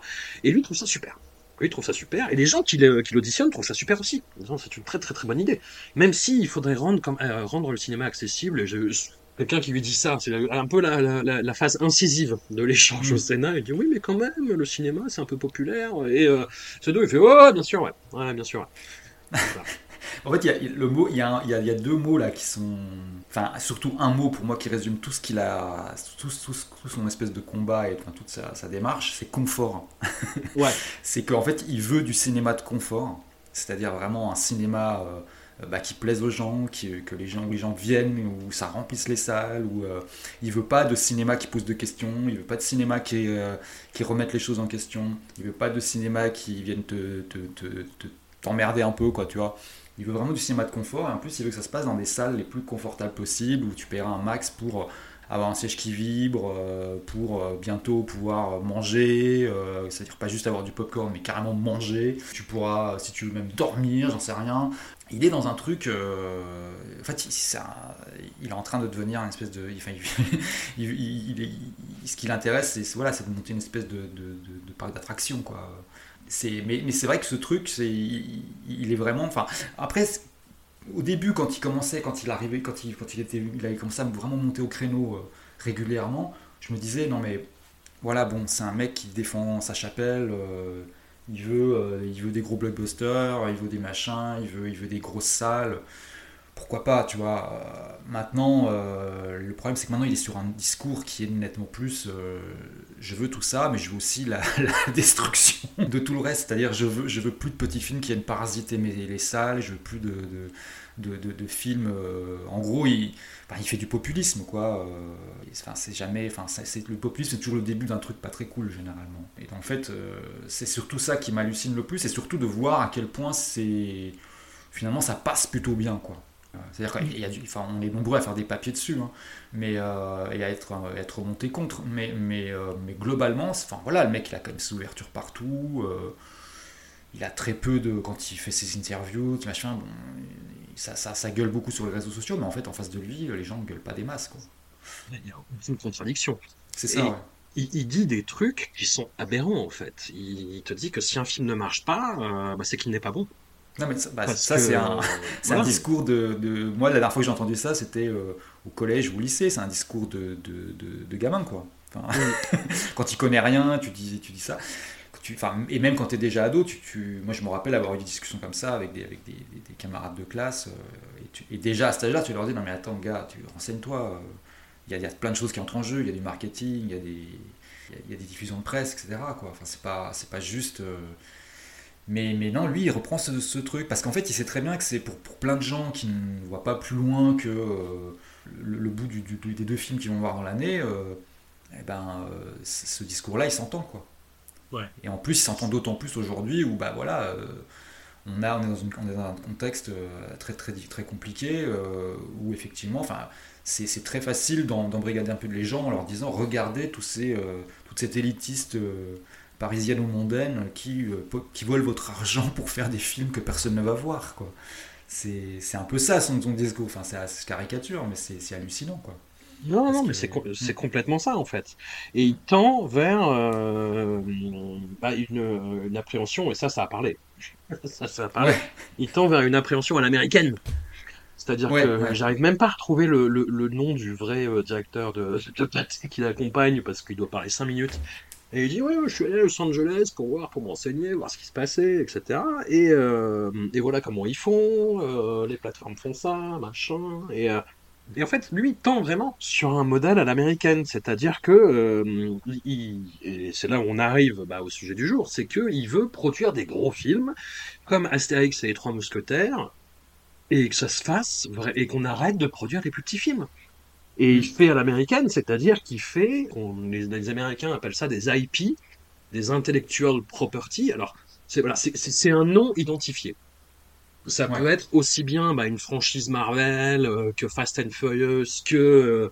Et lui trouve ça super. Lui trouve ça super, et les gens qui l'auditionnent trouvent ça super aussi. C'est une très très très bonne idée. Même si il faudrait rendre, le cinéma accessible, quelqu'un qui lui dit ça, c'est un peu la, la, la, la phase incisive de l'échange au Mm. Sénat, il dit oui mais quand même, le cinéma c'est un peu populaire, et euh, Sado il fait ouais bien sûr, ouais, ouais bien sûr. Ouais. En fait, il y a, le mot, il y, a y a- y a deux mots là qui sont. Enfin, surtout un mot pour moi qui résume tout ce qu'il a. Tout, tout- tout son espèce de combat et enfin, toute sa, sa démarche, c'est confort. Ouais. C'est qu'en fait, il veut du cinéma de confort. C'est-à-dire vraiment un cinéma euh, bah, qui plaise aux gens, que les gens, les gens viennent, où ça remplisse les salles. Où, euh, il veut pas de cinéma qui pose de questions. Il veut pas de cinéma qui, euh, qui remette les choses en question. Il veut pas de cinéma qui vienne te- t'emmerder un peu, quoi, tu vois. Il veut vraiment du cinéma de confort et en plus il veut que ça se passe dans des salles les plus confortables possibles où tu paieras un max pour euh, avoir un siège qui vibre, euh, pour euh, bientôt pouvoir manger, euh, c'est-à-dire pas juste avoir du popcorn mais carrément manger. Tu pourras, si tu veux même dormir, j'en sais rien. Il est dans un truc, euh, en fait, il, est en train de devenir une espèce de, enfin, ce qui l'intéresse, c'est voilà, de monter une espèce de, parc d'attraction, mais, mais c'est vrai que ce truc, il, est vraiment, enfin, après, au début, quand il commençait, quand il arrivait, quand il, quand il était, il avait commencé à vraiment monter au créneau euh, régulièrement, je me disais non mais voilà bon, c'est un mec qui défend sa chapelle, euh, il veut, euh, il veut des gros blockbusters, il veut des machins, il veut, il veut des grosses salles. Pourquoi pas, tu vois. euh, maintenant, euh, le problème c'est que maintenant il est sur un discours qui est nettement plus euh, je veux tout ça, mais je veux aussi la, destruction de tout le reste. C'est-à-dire, je veux, je veux plus de petits films qui viennent parasiter mes, les salles, je veux plus de, de, de, films. en gros, il, enfin, il fait du populisme, quoi. enfin, c'est jamais. Enfin, c'est, le populisme, c'est toujours le début d'un truc pas très cool, généralement. Et en fait, c'est surtout ça qui m'hallucine le plus, et surtout de voir à quel point c'est. Finalement, ça passe plutôt bien, quoi. C'est-à-dire qu'il y a du- enfin, on est nombreux à faire des papiers dessus, hein, mais, euh, et à être, euh, être monté contre. Mais, mais, euh, mais globalement, c'est- enfin, voilà, le mec, il a quand même ses ouvertures partout. euh, il a très peu de. Quand il fait ses interviews, machin, bon, ça, ça, ça gueule beaucoup sur les réseaux sociaux, mais en fait, en face de lui, les gens ne gueulent pas des masses. Quoi. Il y a aucune contradiction. C'est Et- ça, ouais. Il, dit des trucs qui sont aberrants en fait. Il, il te dit que si un film ne marche pas, euh, bah, c'est qu'il n'est pas bon. Non, mais ça, bah, Parce ça que, c'est un, euh, c'est un discours de, de- Moi, la dernière fois que j'ai entendu ça, c'était euh, au collège ou au lycée. C'est un discours de, de, de, de gamin, quoi. Enfin, quand tu connais rien, tu dis, tu dis ça. Tu, et même quand tu es déjà ado, tu, tu- moi je me rappelle avoir eu des discussions comme ça avec des, avec des, des- des camarades de classe. euh, et, tu- et déjà à cet âge-là, tu leur dis Non, mais attends, gars, tu renseigne-toi. euh, il y, a, plein de choses qui entrent en jeu, il y a du marketing, il y a des, il y a, des diffusions de presse, etc. Quoi. Enfin, c'est pas, c'est pas juste. Euh, mais, mais non, lui, il reprend ce, truc parce qu'en fait, il sait très bien que c'est pour, pour, plein de gens qui ne voient pas plus loin que euh, le, bout du, des deux films qu'ils vont voir dans l'année. Euh, eh ben, ce discours-là, il s'entend quoi. Ouais. Et en plus, il s'entend d'autant plus aujourd'hui où bah voilà on, a, on, est dans une, on est dans un contexte très, très, très compliqué où effectivement, enfin, c'est très facile d'embrigader un peu les gens en leur disant regardez tous ces, euh, toute cette élitiste euh, parisienne ou mondaine qui, euh, qui volent votre argent pour faire des films que personne ne va voir. quoi. C'est un peu ça son, son discours. Enfin, c'est caricature, mais c'est hallucinant. quoi. Non, non, mais c'est c'est complètement ça en fait. Et il tend vers bah, une, une, appréhension, et ça, ça a parlé. ça, ça a parlé. Il tend vers une appréhension à l'américaine. C'est-à-dire que j'arrive même pas à retrouver le, le, nom du vrai euh, directeur de, de qui l'accompagne parce qu'il doit parler 5 minutes. Et il dit Ouais, je suis allé à Los Angeles pour voir, pour m'enseigner, voir ce qui se passait, etc. Et, euh, et voilà comment ils font, euh, les plateformes font ça, machin. Et, et en fait, lui, il tend vraiment sur un modèle à l'américaine. C'est-à-dire que, et c'est là où on arrive bah, au sujet du jour, c'est qu'il veut produire des gros films comme Astérix et les Trois Mousquetaires et que ça se fasse et qu'on arrête de produire les plus petits films. Et il fait à l'américaine, c'est-à-dire qu'il fait, les, les, Américains appellent ça des IP, des intellectual property. Alors, c'est voilà, c'est un nom identifié. Ça peut être aussi bien bah, une franchise Marvel euh, que Fast and Furious, que euh,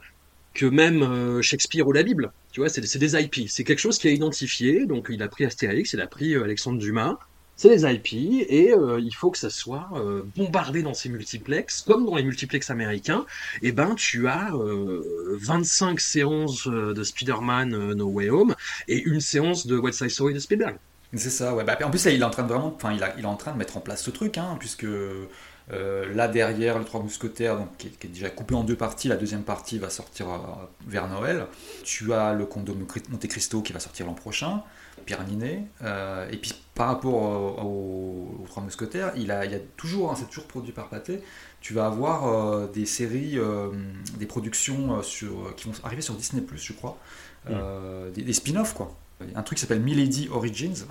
que même euh, Shakespeare ou la Bible. Tu vois, c'est des IP. C'est quelque chose qui est identifié. Donc, il a pris Astérix, il a pris Alexandre Dumas c'est les IP et euh, il faut que ça soit euh, bombardé dans ces multiplex, comme dans les multiplex américains. Et eh ben, tu as 25 euh, séances de Spider-Man No Way Home et une séance de West Side Story de Spielberg. C'est ça, ouais. Bah, en plus, là, il est en train de vraiment, enfin, il, est en train de mettre en place ce truc, hein, puisque là derrière, le Trois Mousquetaires, donc, qui est, déjà coupé en deux parties, la deuxième partie va sortir vers Noël. Tu as le Comte de Monte Cristo qui va sortir l'an prochain. Ninet. Euh, et puis par rapport aux, Trois Mousquetaires, il, a, il y a toujours, hein, c'est toujours produit par Pathé, tu vas avoir euh, des séries, euh, des productions sur, qui vont arriver sur Disney, je crois, mm. des, spin-offs quoi. Un truc qui s'appelle Milady Origins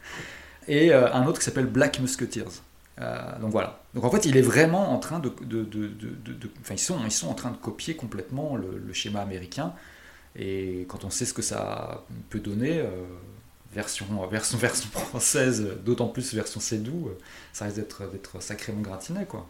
et un autre qui s'appelle Black Musketeers. donc voilà. Donc en fait, il est vraiment en train de, de, de, enfin ils sont, ils sont en train de copier complètement le, le, schéma américain. Et quand on sait ce que ça peut donner, version, version, version française, d'autant plus version Cédou, ça risque d'être sacrément gratiné, quoi.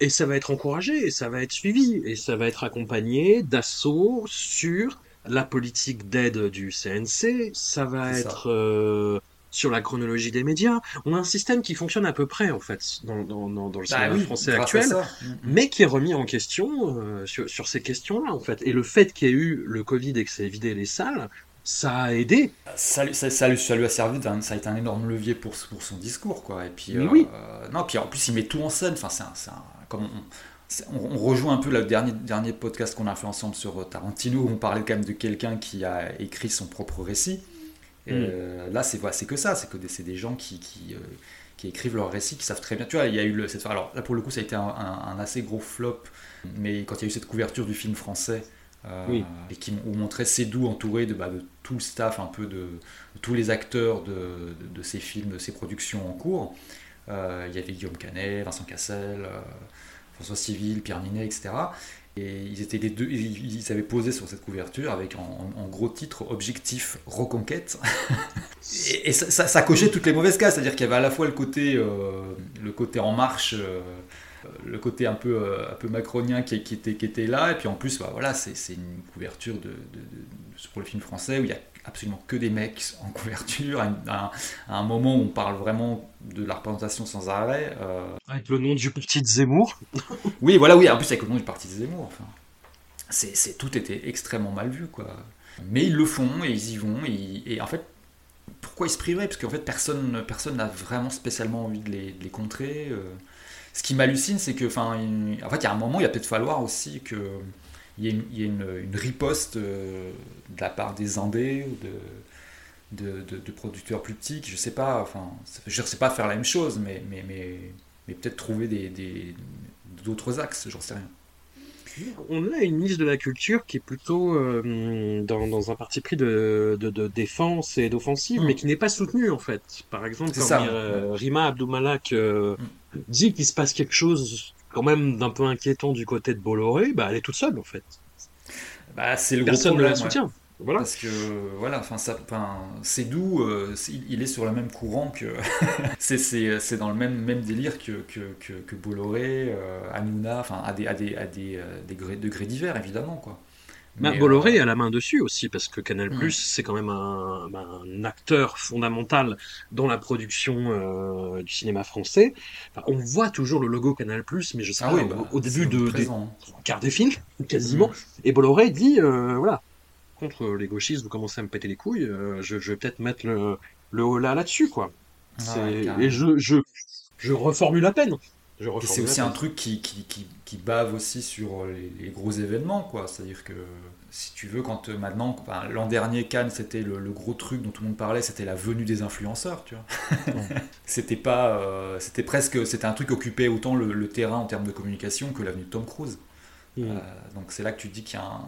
Et ça va être encouragé, et ça va être suivi, et ça va être accompagné d'assauts sur la politique d'aide du CNC, ça va être euh, sur la chronologie des médias. On a un système qui fonctionne à peu près, en fait, dans, dans, dans, le bah cinéma français actuel, mm, mm. mais qui est remis en question euh, sur, sur, ces questions-là, en fait. Et le fait qu'il y ait eu le Covid et que ça ait vidé les salles, ça a aidé. Ça, ça, ça, lui, a servi, ça a été un énorme levier pour, pour son discours, quoi. Et puis, euh, oui. non, puis en plus, il met tout en scène. Enfin, c'est comme on, rejoint un peu le dernier, dernier podcast qu'on a fait ensemble sur Tarantino, où on parlait quand même de quelqu'un qui a écrit son propre récit. Et mm. euh, là, c'est c'est que ça, c'est que c'est des gens qui, qui, euh, qui, écrivent leur récit, qui savent très bien. Tu vois, il y a eu le, cette, alors là pour le coup, ça a été un, un assez gros flop, mais quand il y a eu cette couverture du film français, euh, et qui ont montré Cédou entouré de, bah, de, tout le staff, un peu de, tous les acteurs de, de, ces films, de ces productions en cours. Euh, il y avait Guillaume Canet, Vincent Cassel, euh, François Civil, Pierre Ninet, etc. Et ils, étaient les deux, ils avaient posé sur cette couverture avec en, gros titre Objectif Reconquête. et, ça, ça, cochait toutes les mauvaises cases, c'est-à-dire qu'il y avait à la fois le côté, le côté en marche le côté un peu, euh, un peu macronien qui, qui, était, qui était là. Et puis en plus, bah, voilà, c'est une couverture de, pour le film français où il y a absolument que des mecs en couverture, à, un moment où on parle vraiment de la représentation sans arrêt. Euh. Avec le nom du parti de Zemmour. oui, voilà, oui, en plus avec le nom du parti de Zemmour. Enfin, c'est, tout était extrêmement mal vu, quoi. Mais ils le font et ils y vont. Et, en fait, pourquoi ils se priveraient Parce qu'en fait, personne personne n'a vraiment spécialement envie de les, de les contrer. Euh ce qui m'hallucine, c'est que, enfin, en fait, il y a un moment, il va peut-être falloir aussi que il y ait une, une, riposte euh, de la part des Indés ou de, de, de, producteurs plus petits, je sais pas, enfin, je ne sais pas faire la même chose, mais, mais, mais, mais peut-être trouver des, d'autres axes, j'en sais rien. On a une ministre de la Culture qui est plutôt euh, dans, dans un parti pris de, de, de défense et d'offensive, Mm. mais qui n'est pas soutenu en fait. Par exemple, quand ça. euh, Rima Abdoumalak euh, Mm. Dit qu'il se passe quelque chose quand même d'un peu inquiétant du côté de Bolloré, bah elle est toute seule en fait. Bah, c'est le gros Personne ne la ouais. soutient. Voilà. Parce que voilà, enfin c'est doux, euh, il est sur le même courant que c'est dans le même même délire que que, que, que Bolloré, euh, Hanouna, enfin à des à des à des, euh, des gré- degrés divers évidemment quoi. Mais, Bolloré euh, a la main dessus aussi, parce que Canal+, Mm. c'est quand même un, bah, un acteur fondamental dans la production euh, du cinéma français. Enfin, on voit toujours le logo Canal+, mais je sais ah pas, oui, bah, au début de, des quarts des films, quasiment. Mm. Et Bolloré dit, euh, voilà, contre les gauchistes, vous commencez à me péter les couilles, euh, je, je vais peut-être mettre le, le holà là-dessus, quoi. Ah et je, je, je reformule la peine. Je Et reformule c'est aussi un truc qui, qui, qui, qui bave aussi sur les, les gros événements, quoi. C'est-à-dire que, si tu veux, quand euh, maintenant, l'an dernier, Cannes, c'était le, le gros truc dont tout le monde parlait, c'était la venue des influenceurs, tu vois. c'était pas, euh, c'était presque, c'était un truc qui occupait autant le, le terrain en termes de communication que l'avenue de Tom Cruise. Mm. Euh, donc c'est là que tu te dis qu'il y a un,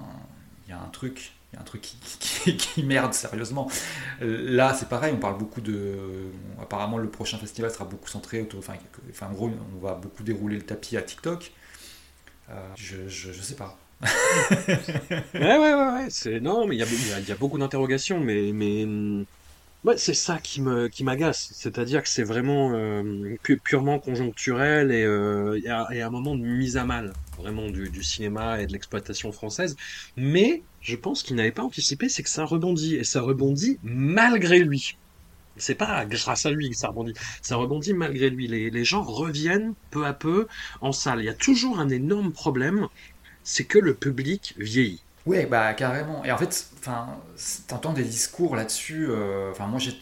il y a un truc, il y a un truc qui, qui, qui merde sérieusement. Là c'est pareil, on parle beaucoup de, apparemment le prochain festival sera beaucoup centré autour, enfin, enfin en gros on va beaucoup dérouler le tapis à TikTok. Euh, je, je, sais pas. Ouais, ouais, ouais, ouais. Non, mais il y a, beaucoup d'interrogations, mais mais hum, ouais, c'est ça qui me qui m'agace. C'est-à-dire que c'est vraiment euh, pu- purement conjoncturel et, euh, et à un moment de mise à mal vraiment du, du cinéma et de l'exploitation française. Mais je pense qu'il n'avait pas anticipé, c'est que ça rebondit et ça rebondit malgré lui. C'est pas grâce à lui que ça rebondit, ça rebondit malgré lui. Les, gens reviennent peu à peu en salle. Il y a toujours un énorme problème, c'est que le public vieillit. Ouais, bah carrément. Et en fait, t'entends des discours là-dessus. euh, Enfin, moi, j'ai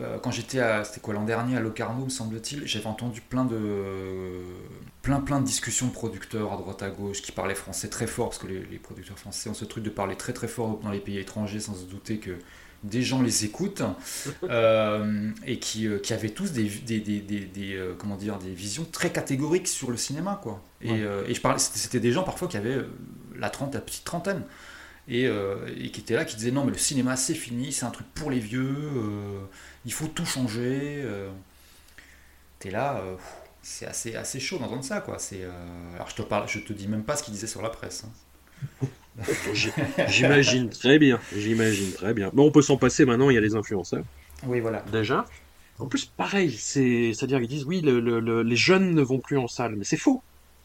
euh, quand j'étais à, c'était quoi l'an dernier à Locarno, me semble-t-il, j'avais entendu plein de plein plein de discussions de producteurs à droite à gauche qui parlaient français très fort parce que les producteurs français ont ce truc de parler très très fort dans les pays étrangers sans se douter que des gens les écoutent euh, et qui, euh, qui avaient tous des, des, des, des, des, euh, comment dire des visions très catégoriques sur le cinéma quoi et, Ouais. et je parlais c'était des gens parfois qui avaient la trente la petite trentaine et, et qui étaient là qui disaient non mais le cinéma c'est fini c'est un truc pour les vieux il faut tout changer t'es là c'est assez assez chaud d'entendre ça quoi c'est alors je te parle je te dis même pas ce qu'ils disaient sur la presse hein. J'imagine très bien, j'imagine très bien. Mais on peut s'en passer maintenant, il y a les influenceurs. oui voilà Déjà. En plus, pareil, c'est, c'est-à-dire qu'ils disent oui, le- le- le- les jeunes ne vont plus en salle, mais c'est faux.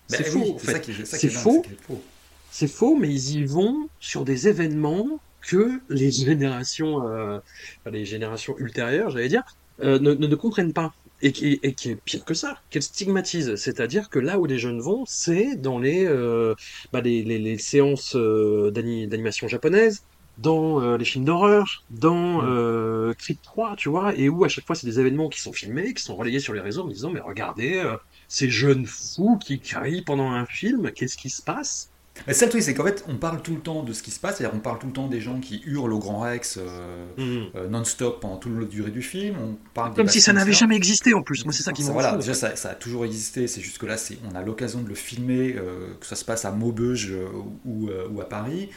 C'est Ben faux, oui, en c'est fait. faux. c'est faux. C'est faux, mais ils y vont sur des événements que les générations, euh, enfin, les générations ultérieures, j'allais dire, euh, ne, ne, ne comprennent pas. Et qui, et qui est pire que ça, qu'elles stigmatisent. C'est-à-dire que là où les jeunes vont, c'est dans les, euh, bah, les, les, les séances euh, d'ani- d'animation japonaise, dans euh, les films d'horreur, dans Mm. euh, Creed 3, tu vois, et où à chaque fois c'est des événements qui sont filmés, qui sont relayés sur les réseaux en disant mais regardez, euh, ces jeunes fous qui crient pendant un film, qu'est-ce qui se passe? Mais ça, le truc, c'est qu'en fait, on parle tout le temps de ce qui se passe, c'est-à-dire on parle tout le temps des gens qui hurlent au Grand Rex euh, Mm. euh, non-stop pendant toute la durée du film. On parle Comme si ça n'avait jamais existé en plus. Moi, c'est ça qui me Ça, rend voilà, déjà ça, ça a toujours existé, c'est juste que là c'est, on a l'occasion de le filmer, euh, que ça se passe à Maubeuge euh, ou, euh, ou à Paris.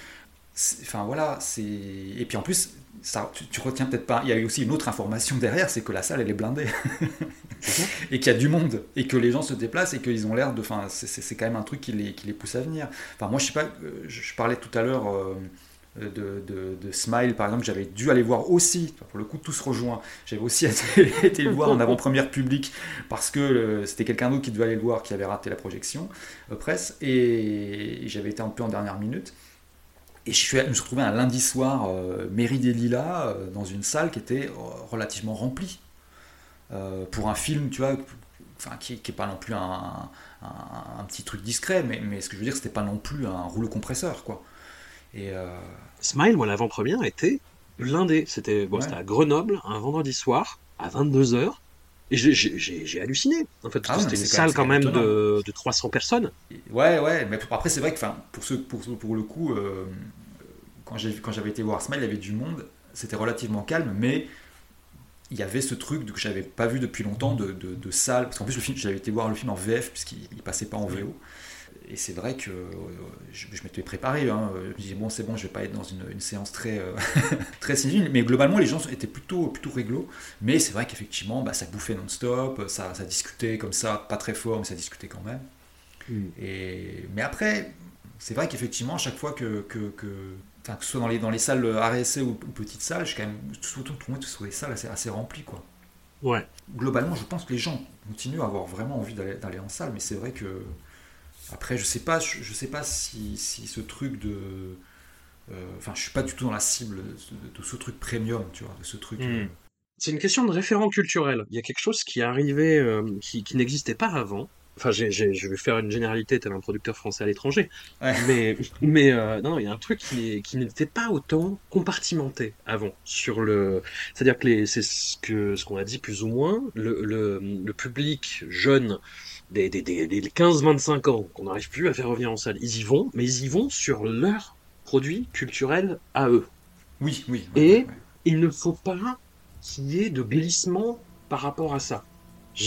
C'est- Enfin voilà, c'est et puis en plus ça, tu, tu retiens peut-être pas. Il y a eu aussi une autre information derrière, c'est que la salle elle est blindée et qu'il y a du monde et que les gens se déplacent et qu'ils ont l'air de. Enfin c'est, quand même un truc qui les, qui les pousse à venir. Enfin moi je sais pas, euh, je, je parlais tout à l'heure. euh, de, de, de Smile par exemple, j'avais dû aller voir aussi, pour le coup tout se rejoint, j'avais aussi été, été le voir en avant-première publique parce que euh, c'était quelqu'un d'autre qui devait aller le voir qui avait raté la projection euh, presse et j'avais été un peu en dernière minute et je, suis, je me suis retrouvé un lundi soir euh, mairie des Lilas euh, dans une salle qui était euh, relativement remplie Euh, pour un film tu vois enfin, qui n'est pas non plus un, un- un petit truc discret mais, mais ce que je veux dire c'était pas non plus un rouleau compresseur quoi et Smile, moi, l'avant-première était blindée. C'était bon, Ouais. c'était à Grenoble, un vendredi soir, à 22h. Et j'ai- halluciné. En fait, parce Ah c'était une c'est quand même- salle quand même de, de 300 personnes. Ouais, ouais, mais après c'est vrai que pour, ceux, pour, pour le coup, euh, quand j'avais été voir Smile, il y avait du monde, c'était relativement calme, mais il y avait ce truc que j'avais pas vu depuis longtemps de, de, de salle, parce qu'en plus le film, j'avais été voir le film en VF puisqu'il il passait pas en VO. Et c'est vrai que je, m'étais préparé. Hein. Je me disais, bon, c'est bon, je vais pas être dans une, séance très, très civile. Mais globalement, les gens étaient plutôt, plutôt réglo. Mais c'est vrai qu'effectivement, bah, ça bouffait non-stop, ça, ça discutait comme ça, pas très fort, mais ça discutait quand même. Mm. Et, mais après, c'est vrai qu'effectivement, à chaque fois que, que, que, que ce soit dans les, dans les salles RSC ou, petites salles, je quand même surtout moi que ce soit des salles assez, assez remplies. Quoi. Ouais. Globalement, je pense que les gens continuent à avoir vraiment envie d'aller en salle, mais c'est vrai que. Après, je sais pas, je, sais pas si, si ce truc de. Euh, enfin, je suis pas du tout dans la cible de, ce truc premium, tu vois, de ce truc. Mm. Euh, c'est une question de référent culturel. Il y a quelque chose qui est arrivé, euh, qui, qui n'existait pas avant, Enfin, je vais faire une généralité tel un producteur français à l'étranger. Mais, mais euh, non, il y a un truc qui, qui n'était pas autant compartimenté avant. Sur le, c'est-à-dire que c'est ce que ce qu'on a dit plus ou moins. Le, le, le public jeune des, des, des, 15-25 ans qu'on n'arrive plus à faire revenir en salle, ils y vont, mais ils y vont sur leur produit culturel à eux. Oui, oui. Et il ne faut pas qu'il y ait de glissement par rapport à ça.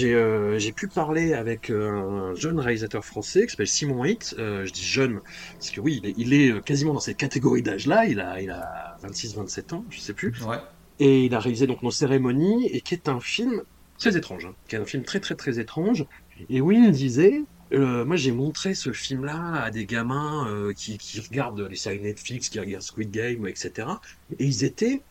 Euh, j'ai pu parler avec euh, un jeune réalisateur français qui s'appelle Simon Hitt. Euh, je dis jeune parce que oui, il est, quasiment dans cette catégorie d'âge-là. Il a, il a 26-27 ans, je sais plus. Ouais. Et il a réalisé donc Nos cérémonies et qui est un film très étrange, hein, qui est un film très très très étrange. Et il disait, moi j'ai montré ce film-là à des gamins qui, qui regardent les séries Netflix, qui regardent Squid Game, etc. Et ils étaient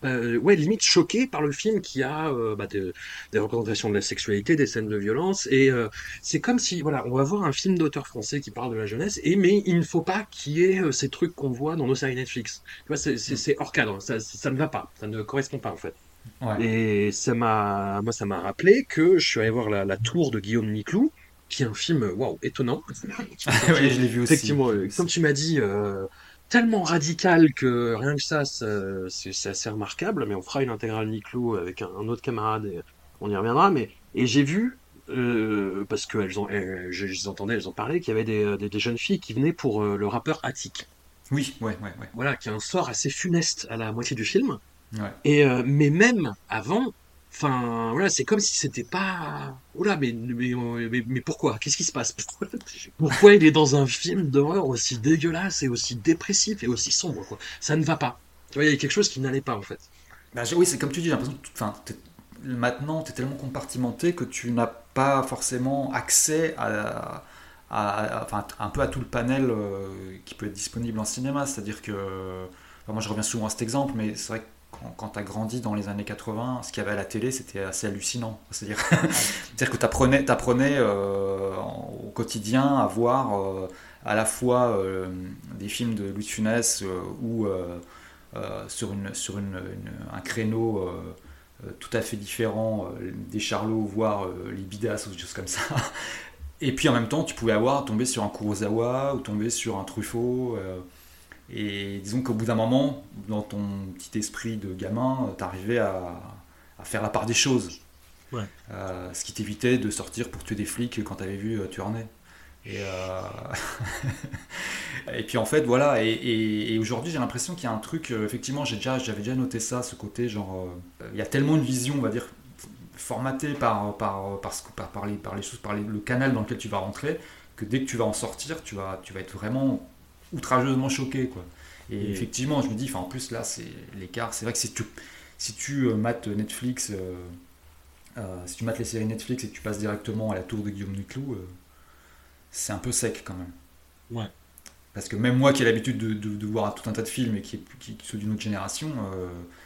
bah, ouais, limite choqué par le film qui a euh, bah, des représentations de la sexualité, des scènes de violence, et euh, c'est comme si, voilà, on va voir un film d'auteur français qui parle de la jeunesse, et mais il ne faut pas qu'il y ait euh, ces trucs qu'on voit dans nos séries Netflix. Tu vois, c'est hors cadre, ça, ça ne va pas, ça ne correspond pas en fait. Ouais. Et ça m'a, moi, ça m'a rappelé que je suis allé voir la, la Tour de Guillaume Niclou, qui est un film, waouh, étonnant. ouais, je l'ai vu aussi. Effectivement, comme tu m'as dit tellement radical que rien que ça, c'est assez remarquable. Mais on fera une intégrale Niclou avec un, autre camarade et on y reviendra. Mais et j'ai vu euh, parce que elles ont, je, les entendais, elles ont parlé qu'il y avait des, des, jeunes filles qui venaient pour euh, le rappeur Attic. Oui, ouais, ouais, ouais. Voilà, qui a un sort assez funeste à la moitié du film. Ouais. Et euh, mais même avant, Enfin, voilà, c'est comme si c'était pas. Oula, mais, mais, mais, pourquoi? Qu'est-ce qui se passe? Pourquoi il est dans un film d'horreur aussi dégueulasse et aussi dépressif et aussi sombre quoi? Ça ne va pas. Tu vois, il y a quelque chose qui n'allait pas en fait. Bah, oui, c'est comme tu dis, j'ai l'impression que enfin, maintenant, tu es tellement compartimenté que tu n'as pas forcément accès à, à, un peu à tout le panel euh, qui peut être disponible en cinéma. C'est-à-dire que. moi, je reviens souvent à cet exemple, mais c'est vrai que quand, tu as grandi dans les années 80, ce qu'il y avait à la télé, c'était assez hallucinant. C'est-à-dire que tu apprenais, euh, au quotidien à voir euh, à la fois euh, des films de Louis de Funès ou sur, un créneau tout à fait différent des Charlots, voire les Bidas ou des choses comme ça. Et puis en même temps, tu pouvais avoir tombé sur un Kurosawa ou tomber sur un Truffaut. Et disons qu'au bout d'un moment, dans ton petit esprit de gamin, t'arrivais à, à faire la part des choses. Ouais. Euh, ce qui t'évitait de sortir pour tuer des flics quand t'avais vu euh, Tourner. Et, euh... et puis en fait, voilà. Et, et, aujourd'hui, j'ai l'impression qu'il y a un truc. Euh, effectivement, j'ai déjà, j'avais déjà noté ça, ce côté genre. Il y a tellement une vision, on va dire, formatée par, par, par, par, par les, par les choses, par le canal dans lequel tu vas rentrer, que dès que tu vas en sortir, tu vas, tu vas être vraiment outrageusement choqué. Quoi. Et effectivement, je me dis, en plus là, c'est l'écart. C'est vrai que si tu, si tu euh, mates Netflix, euh, euh, si tu mates les séries Netflix et que tu passes directement à la tour de Guillaume Niclou, c'est un peu sec quand même. Ouais. Parce que même moi qui ai l'habitude de, de, voir tout un tas de films et qui, qui, qui sont d'une autre génération,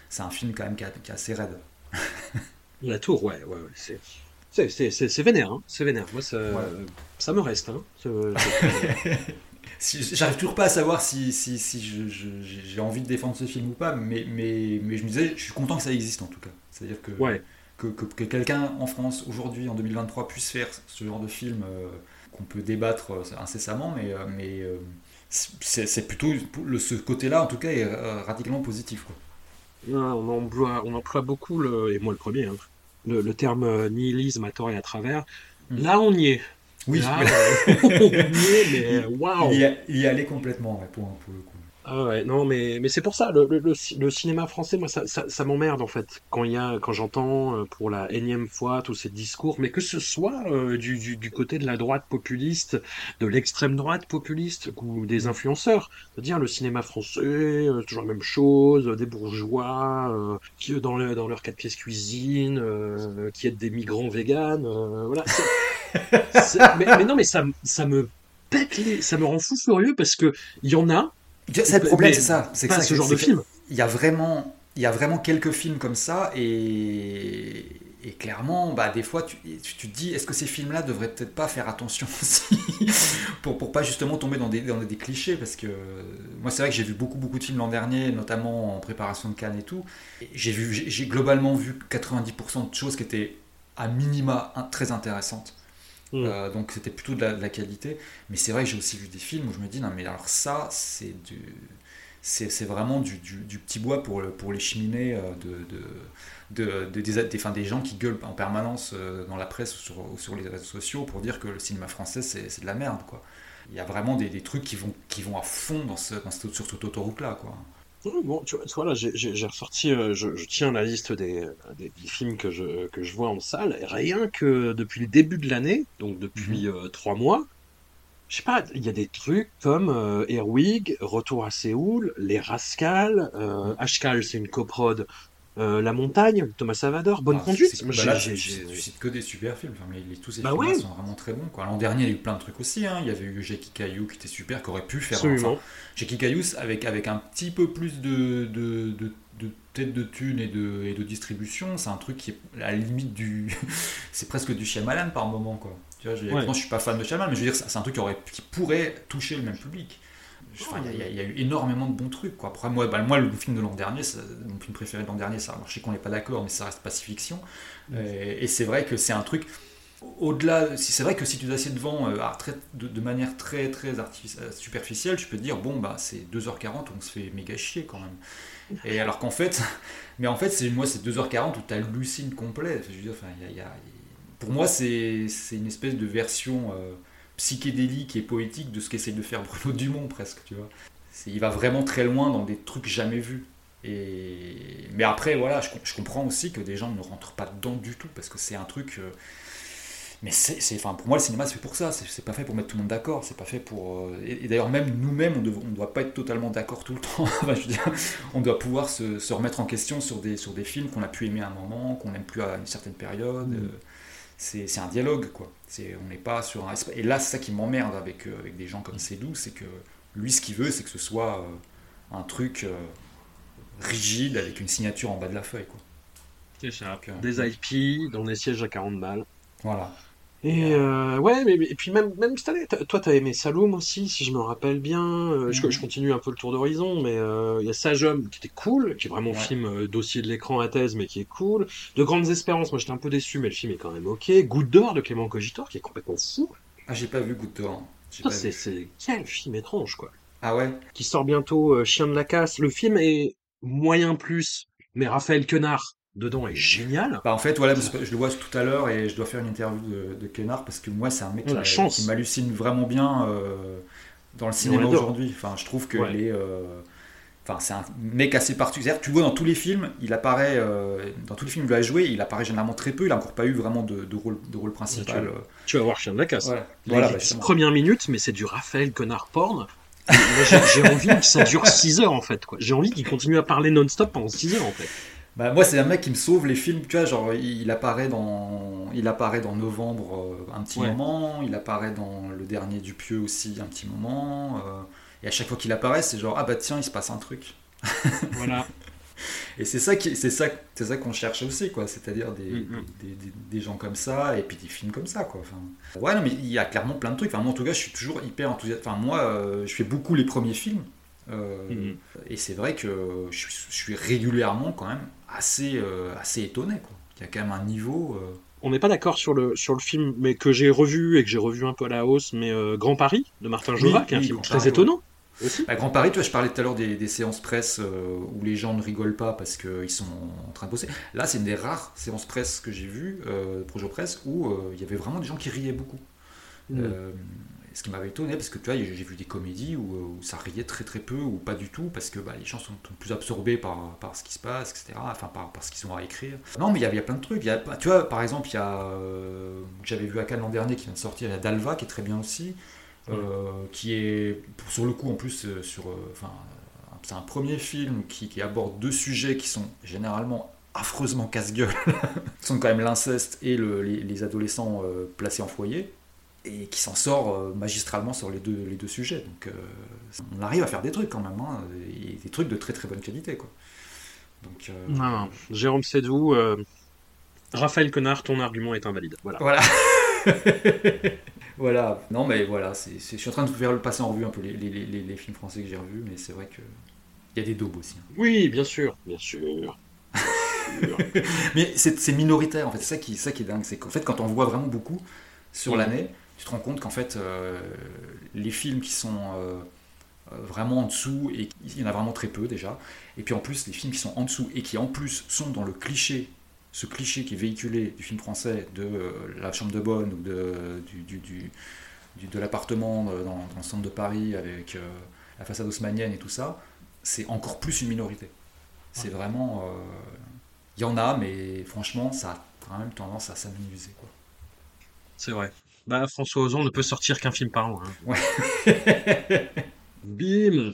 c'est un film quand même qui, est assez raide. la tour, ouais, ouais, ouais c'est. C'est vénère, hein, c'est vénère. Moi, ça, ça me reste. Hein, J'arrive toujours pas à savoir si, si, si j'ai envie de défendre ce film ou pas, mais, mais, mais je me disais, je suis content que ça existe en tout cas. C'est-à-dire que, que, que, quelqu'un en France, aujourd'hui, en 2023, puisse faire ce genre de film euh, qu'on peut débattre euh, incessamment, mais, euh, mais c'est plutôt le, ce côté-là, en tout cas, est radicalement positif. Quoi. on, emploie, on emploie beaucoup, le, et moi le premier, hein, le, le, terme nihilisme à tort et à travers. Mm. Là, on y est. Oui, Là, mais waouh! Il, y allait complètement, pour, pour, le coup. Ah ouais, non, mais, mais c'est pour ça, le, le, le ci- le cinéma français, moi, ça, ça, ça m'emmerde en fait, quand il y a, quand j'entends euh, pour la énième fois tous ces discours, mais que ce soit euh, du, du, du côté de la droite populiste, de l'extrême droite populiste, ou des influenceurs, c'est-à-dire le cinéma français, euh, toujours la même chose, euh, des bourgeois, euh, qui dans, le, dans leur quatre pièces cuisine, qui aident des migrants véganes, voilà. mais, mais non, mais ça, ça me pète les, ça me rend fou furieux parce que il y en a. C'est le problème, c'est ça. C'est ce genre de film. Il y a vraiment, il y a vraiment quelques films comme ça et, et clairement, bah, des fois, tu, tu, te dis, est-ce que ces films-là devraient peut-être pas faire attention aussi pour, pour pas justement tomber dans des, dans des clichés parce que moi, c'est vrai que j'ai vu beaucoup, beaucoup de films l'an dernier, notamment en préparation de Cannes et tout. J'ai vu, j'ai globalement vu 90% de choses qui étaient à minima très intéressantes. Mm. Euh, donc c'était plutôt de la, qualité. Mais c'est vrai que j'ai aussi vu des films où je me dis, non mais alors ça, c'est du... C'est vraiment du, petit bois pour, pour les cheminées euh, de, de, de- de- des, enfin, des gens qui gueulent en permanence euh, dans la presse ou sur, les réseaux sociaux pour dire que le cinéma français c'est de la merde. Quoi. Il y a vraiment des, trucs qui vont, qui vont à fond dans ce, sur cette autoroute-là. Quoi. Bon, tu vois, là, j'ai ressorti, euh, je, je tiens la liste des, des, des films que je, que je vois en salle. Et rien que depuis le début de l'année, donc depuis euh, trois mois, je sais pas, il y a des trucs comme euh, Airwig, Retour à Séoul, Les Rascals, euh, Ashkal, c'est une coprode, euh, La Montagne, Thomas Savador, Bonne Ah, Conduite. Moi, bah cites que des super films. Enfin, mais les- tous ces Bah films ouais. sont vraiment très bons. quoi. L'an dernier, il y a eu plein de trucs aussi. hein. Il y avait eu Jackie Caillou qui était super, qui aurait pu faire. Absolument. Enfin, Jackie Caillou avec, avec un petit peu plus de, de, de, de tête de thune et de, et de distribution, c'est un truc qui est à la limite du. c'est presque du Shyamalan par moment. Quoi. Tu vois, je, Ouais. Moi, je suis pas fan de Shyamalan, mais je veux dire, c'est un truc qui, aurait, qui pourrait toucher le même public. Il y a- y, y eu énormément de bons trucs. Quoi. Après, moi, bah, moi, le film de l'an dernier, ça- mon film préféré de l'an dernier, ça, alors, je sais qu'on n'est pas d'accord, mais ça reste Pacifiction. Et, et c'est vrai que c'est un truc. Au-delà, si c'est vrai que si tu t'assieds devant euh, à très- de, de manière très très euh, superficielle, tu peux te dire bon bah c'est 2h40 on se fait méga chier quand même. Et alors qu'en fait, mais en fait c'est moi c'est 2h40 où tu hallucines complet. Je veux dire, enfin, il y a- il y a- pour moi c'est c'est une espèce de version euh, psychédélique et poétique de ce qu'essaye de faire Bruno Dumont presque, tu vois. Il va vraiment très loin dans des trucs jamais vus. Et... Mais après, voilà, je, com- je comprends aussi que des gens ne rentrent pas dedans du tout, parce que c'est un truc... euh, Mais c'est, enfin, pour moi, le cinéma, c'est fait pour ça. C'est, pas fait pour mettre tout le monde d'accord. C'est pas fait pour... euh, Et, et d'ailleurs, même nous-mêmes, on ne doit pas être totalement d'accord tout le temps. Enfin, je veux dire, on doit pouvoir se, se remettre en question sur des, sur des films qu'on a pu aimer à un moment, qu'on n'aime plus à une certaine période. Mm. Euh, C'est, c'est un dialogue, quoi. C'est, on n'est pas sur un... Et là, c'est ça qui m'emmerde avec, euh, avec des gens comme Cédou, c'est que lui, ce qu'il veut, c'est que ce soit euh, un truc euh, rigide avec une signature en bas de la feuille, quoi. C'est ça. Donc, euh, Des IP dans des sièges à 40 balles. Voilà. Et euh, ouais, mais, mais- et puis même, même cette année, toi t'as aimé Saloum aussi, si je me rappelle bien. Euh, je, Mhm. je continue un peu le tour d'horizon, mais euh, il y a Sage Homme qui était cool, qui est vraiment Ouais. film euh, dossier de l'écran à thèse, mais qui est cool. De Grandes Espérances, moi j'étais un peu déçu, mais le film est quand même ok. Goutte d'or de Clément Cogitor, qui est complètement fou. Ah, j'ai pas vu Goutte d'or. Ça, pas c'est, quel film étrange, quoi. Ah ouais? Qui sort bientôt, euh, Chien de la casse. Le film est moyen plus, mais Raphaël Quenard dedans est génial. Bah en fait, voilà, je le vois tout à l'heure et je dois faire une interview de, de Kenard parce que moi, c'est un mec Oh, qui, qui m'hallucine vraiment bien euh, dans le cinéma aujourd'hui. Enfin, je trouve que Ouais. les, euh, enfin, c'est un mec assez particulier. Tu vois, dans tous les films, il apparaît, euh, dans tous les films où il a joué, il apparaît généralement très peu. Il a encore pas eu vraiment de, de rôle, de rôle principal. tu euh. Tu vas voir Chien de la casse. Ouais. Voilà, bah, premières minutes, mais c'est du Raphaël Connard porn. J'ai envie que ça dure 6 heures en fait. J'ai envie qu'il continue à parler non-stop pendant 6 heures en fait. Bah, moi, c'est un mec qui me sauve les films. Tu vois, genre, il apparaît dans, il apparaît dans Novembre euh, un petit Ouais. moment. Il apparaît dans le dernier Dupieux aussi un petit moment. euh, et à chaque fois qu'il apparaît, c'est genre, ah bah tiens, il se passe un truc. Voilà. Et c'est ça qui, c'est ça, c'est ça qu'on cherche aussi, quoi. C'est-à-dire des, Mhm. des, des- des gens comme ça et puis des films comme ça, quoi. Enfin, ouais, non, mais il y a clairement plein de trucs. Enfin, moi, en tout cas, je suis toujours hyper enthousiaste. Enfin, moi, euh, je fais beaucoup les premiers films. euh, Mhm. Et c'est vrai que je suis régulièrement quand même assez, euh, assez étonné, quoi. Il y a quand même un niveau. euh, On n'est pas d'accord sur le, sur le film, mais que j'ai revu et que j'ai revu un peu à la hausse, mais euh, Grand Paris de Martin Jova, qui est un oui, film Grand très Paris, étonnant aussi. À Grand Paris, tu vois, je parlais tout à l'heure des, des séances presse euh, où les gens ne rigolent pas parce qu'ils sont en train de bosser. Là, c'est une des rares séances presse que j'ai vues, euh, Projo Presse, où euh, il y avait vraiment des gens qui riaient beaucoup. Mm. Euh, ce qui m'avait étonné, parce que tu vois, j'ai vu des comédies où, ça riait très très peu ou pas du tout, parce que bah, les gens sont plus absorbés par, par ce qui se passe, etc. Enfin, par, par ce qu'ils ont à écrire. Non, mais il y, a, plein de trucs. Y a, tu vois, par exemple, il y a. J'avais vu à Cannes l'an dernier qui vient de sortir, il y a Dalva qui est très bien aussi. qui est sur le coup en plus sur enfin c'est un premier film qui, qui, aborde deux sujets qui sont généralement affreusement casse-gueule, sont quand même l'inceste et le, les, adolescents euh, placés en foyer, et qui s'en sort euh, magistralement sur les deux, les deux sujets. Donc euh, on arrive à faire des trucs quand même, hein, et des trucs de très très bonne qualité. Quoi. Donc, non, Jérôme Sédou, Raphaël Connard, ton argument est invalide. Voilà. Voilà. voilà. Non, mais voilà, c'est, je suis en train de vous faire le passer en revue un peu les, les, les, les films français que j'ai revus, mais c'est vrai que il y a des daubes aussi. Hein. Oui, bien sûr, bien sûr. Mais c'est minoritaire, en fait. C'est ça qui, ça qui est dingue. C'est qu'en fait, quand on voit vraiment beaucoup sur l'année, te rends compte qu'en fait, euh, les films qui sont euh, euh, vraiment en dessous, et il y en a vraiment très peu déjà. Et puis en plus, les films qui sont en dessous et qui en plus sont dans le cliché, ce cliché qui est véhiculé du film français de la chambre de bonne ou de, du, du, de l'appartement dans, dans, le centre de Paris avec la façade haussmannienne et tout ça, c'est encore plus une minorité. C'est vraiment. Il y en a, mais franchement, ça a quand même tendance à s'amuser. C'est vrai. Bah, François Ozon ne peut sortir qu'un film par an. Hein. Ouais. Bim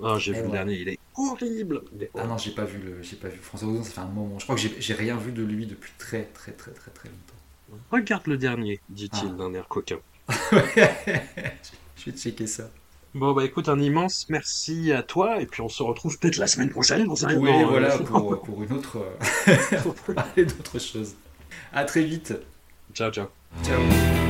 oh, J'ai vu le dernier, il est horrible. Ah non, j'ai pas vu le, j'ai pas vu François Ozon. Ça fait un moment. Je crois que j'ai rien vu de lui depuis très très très très très longtemps. Regarde le dernier, dit-il ah. d'un air coquin. je vais checker ça. Bon, bah écoute, un immense merci à toi, et puis on se retrouve peut-être la semaine prochaine dans un Oui, voilà, euh, pour, pour, une autre. Pour parler d'autre chose. À très vite. Ciao, ciao. Ciao.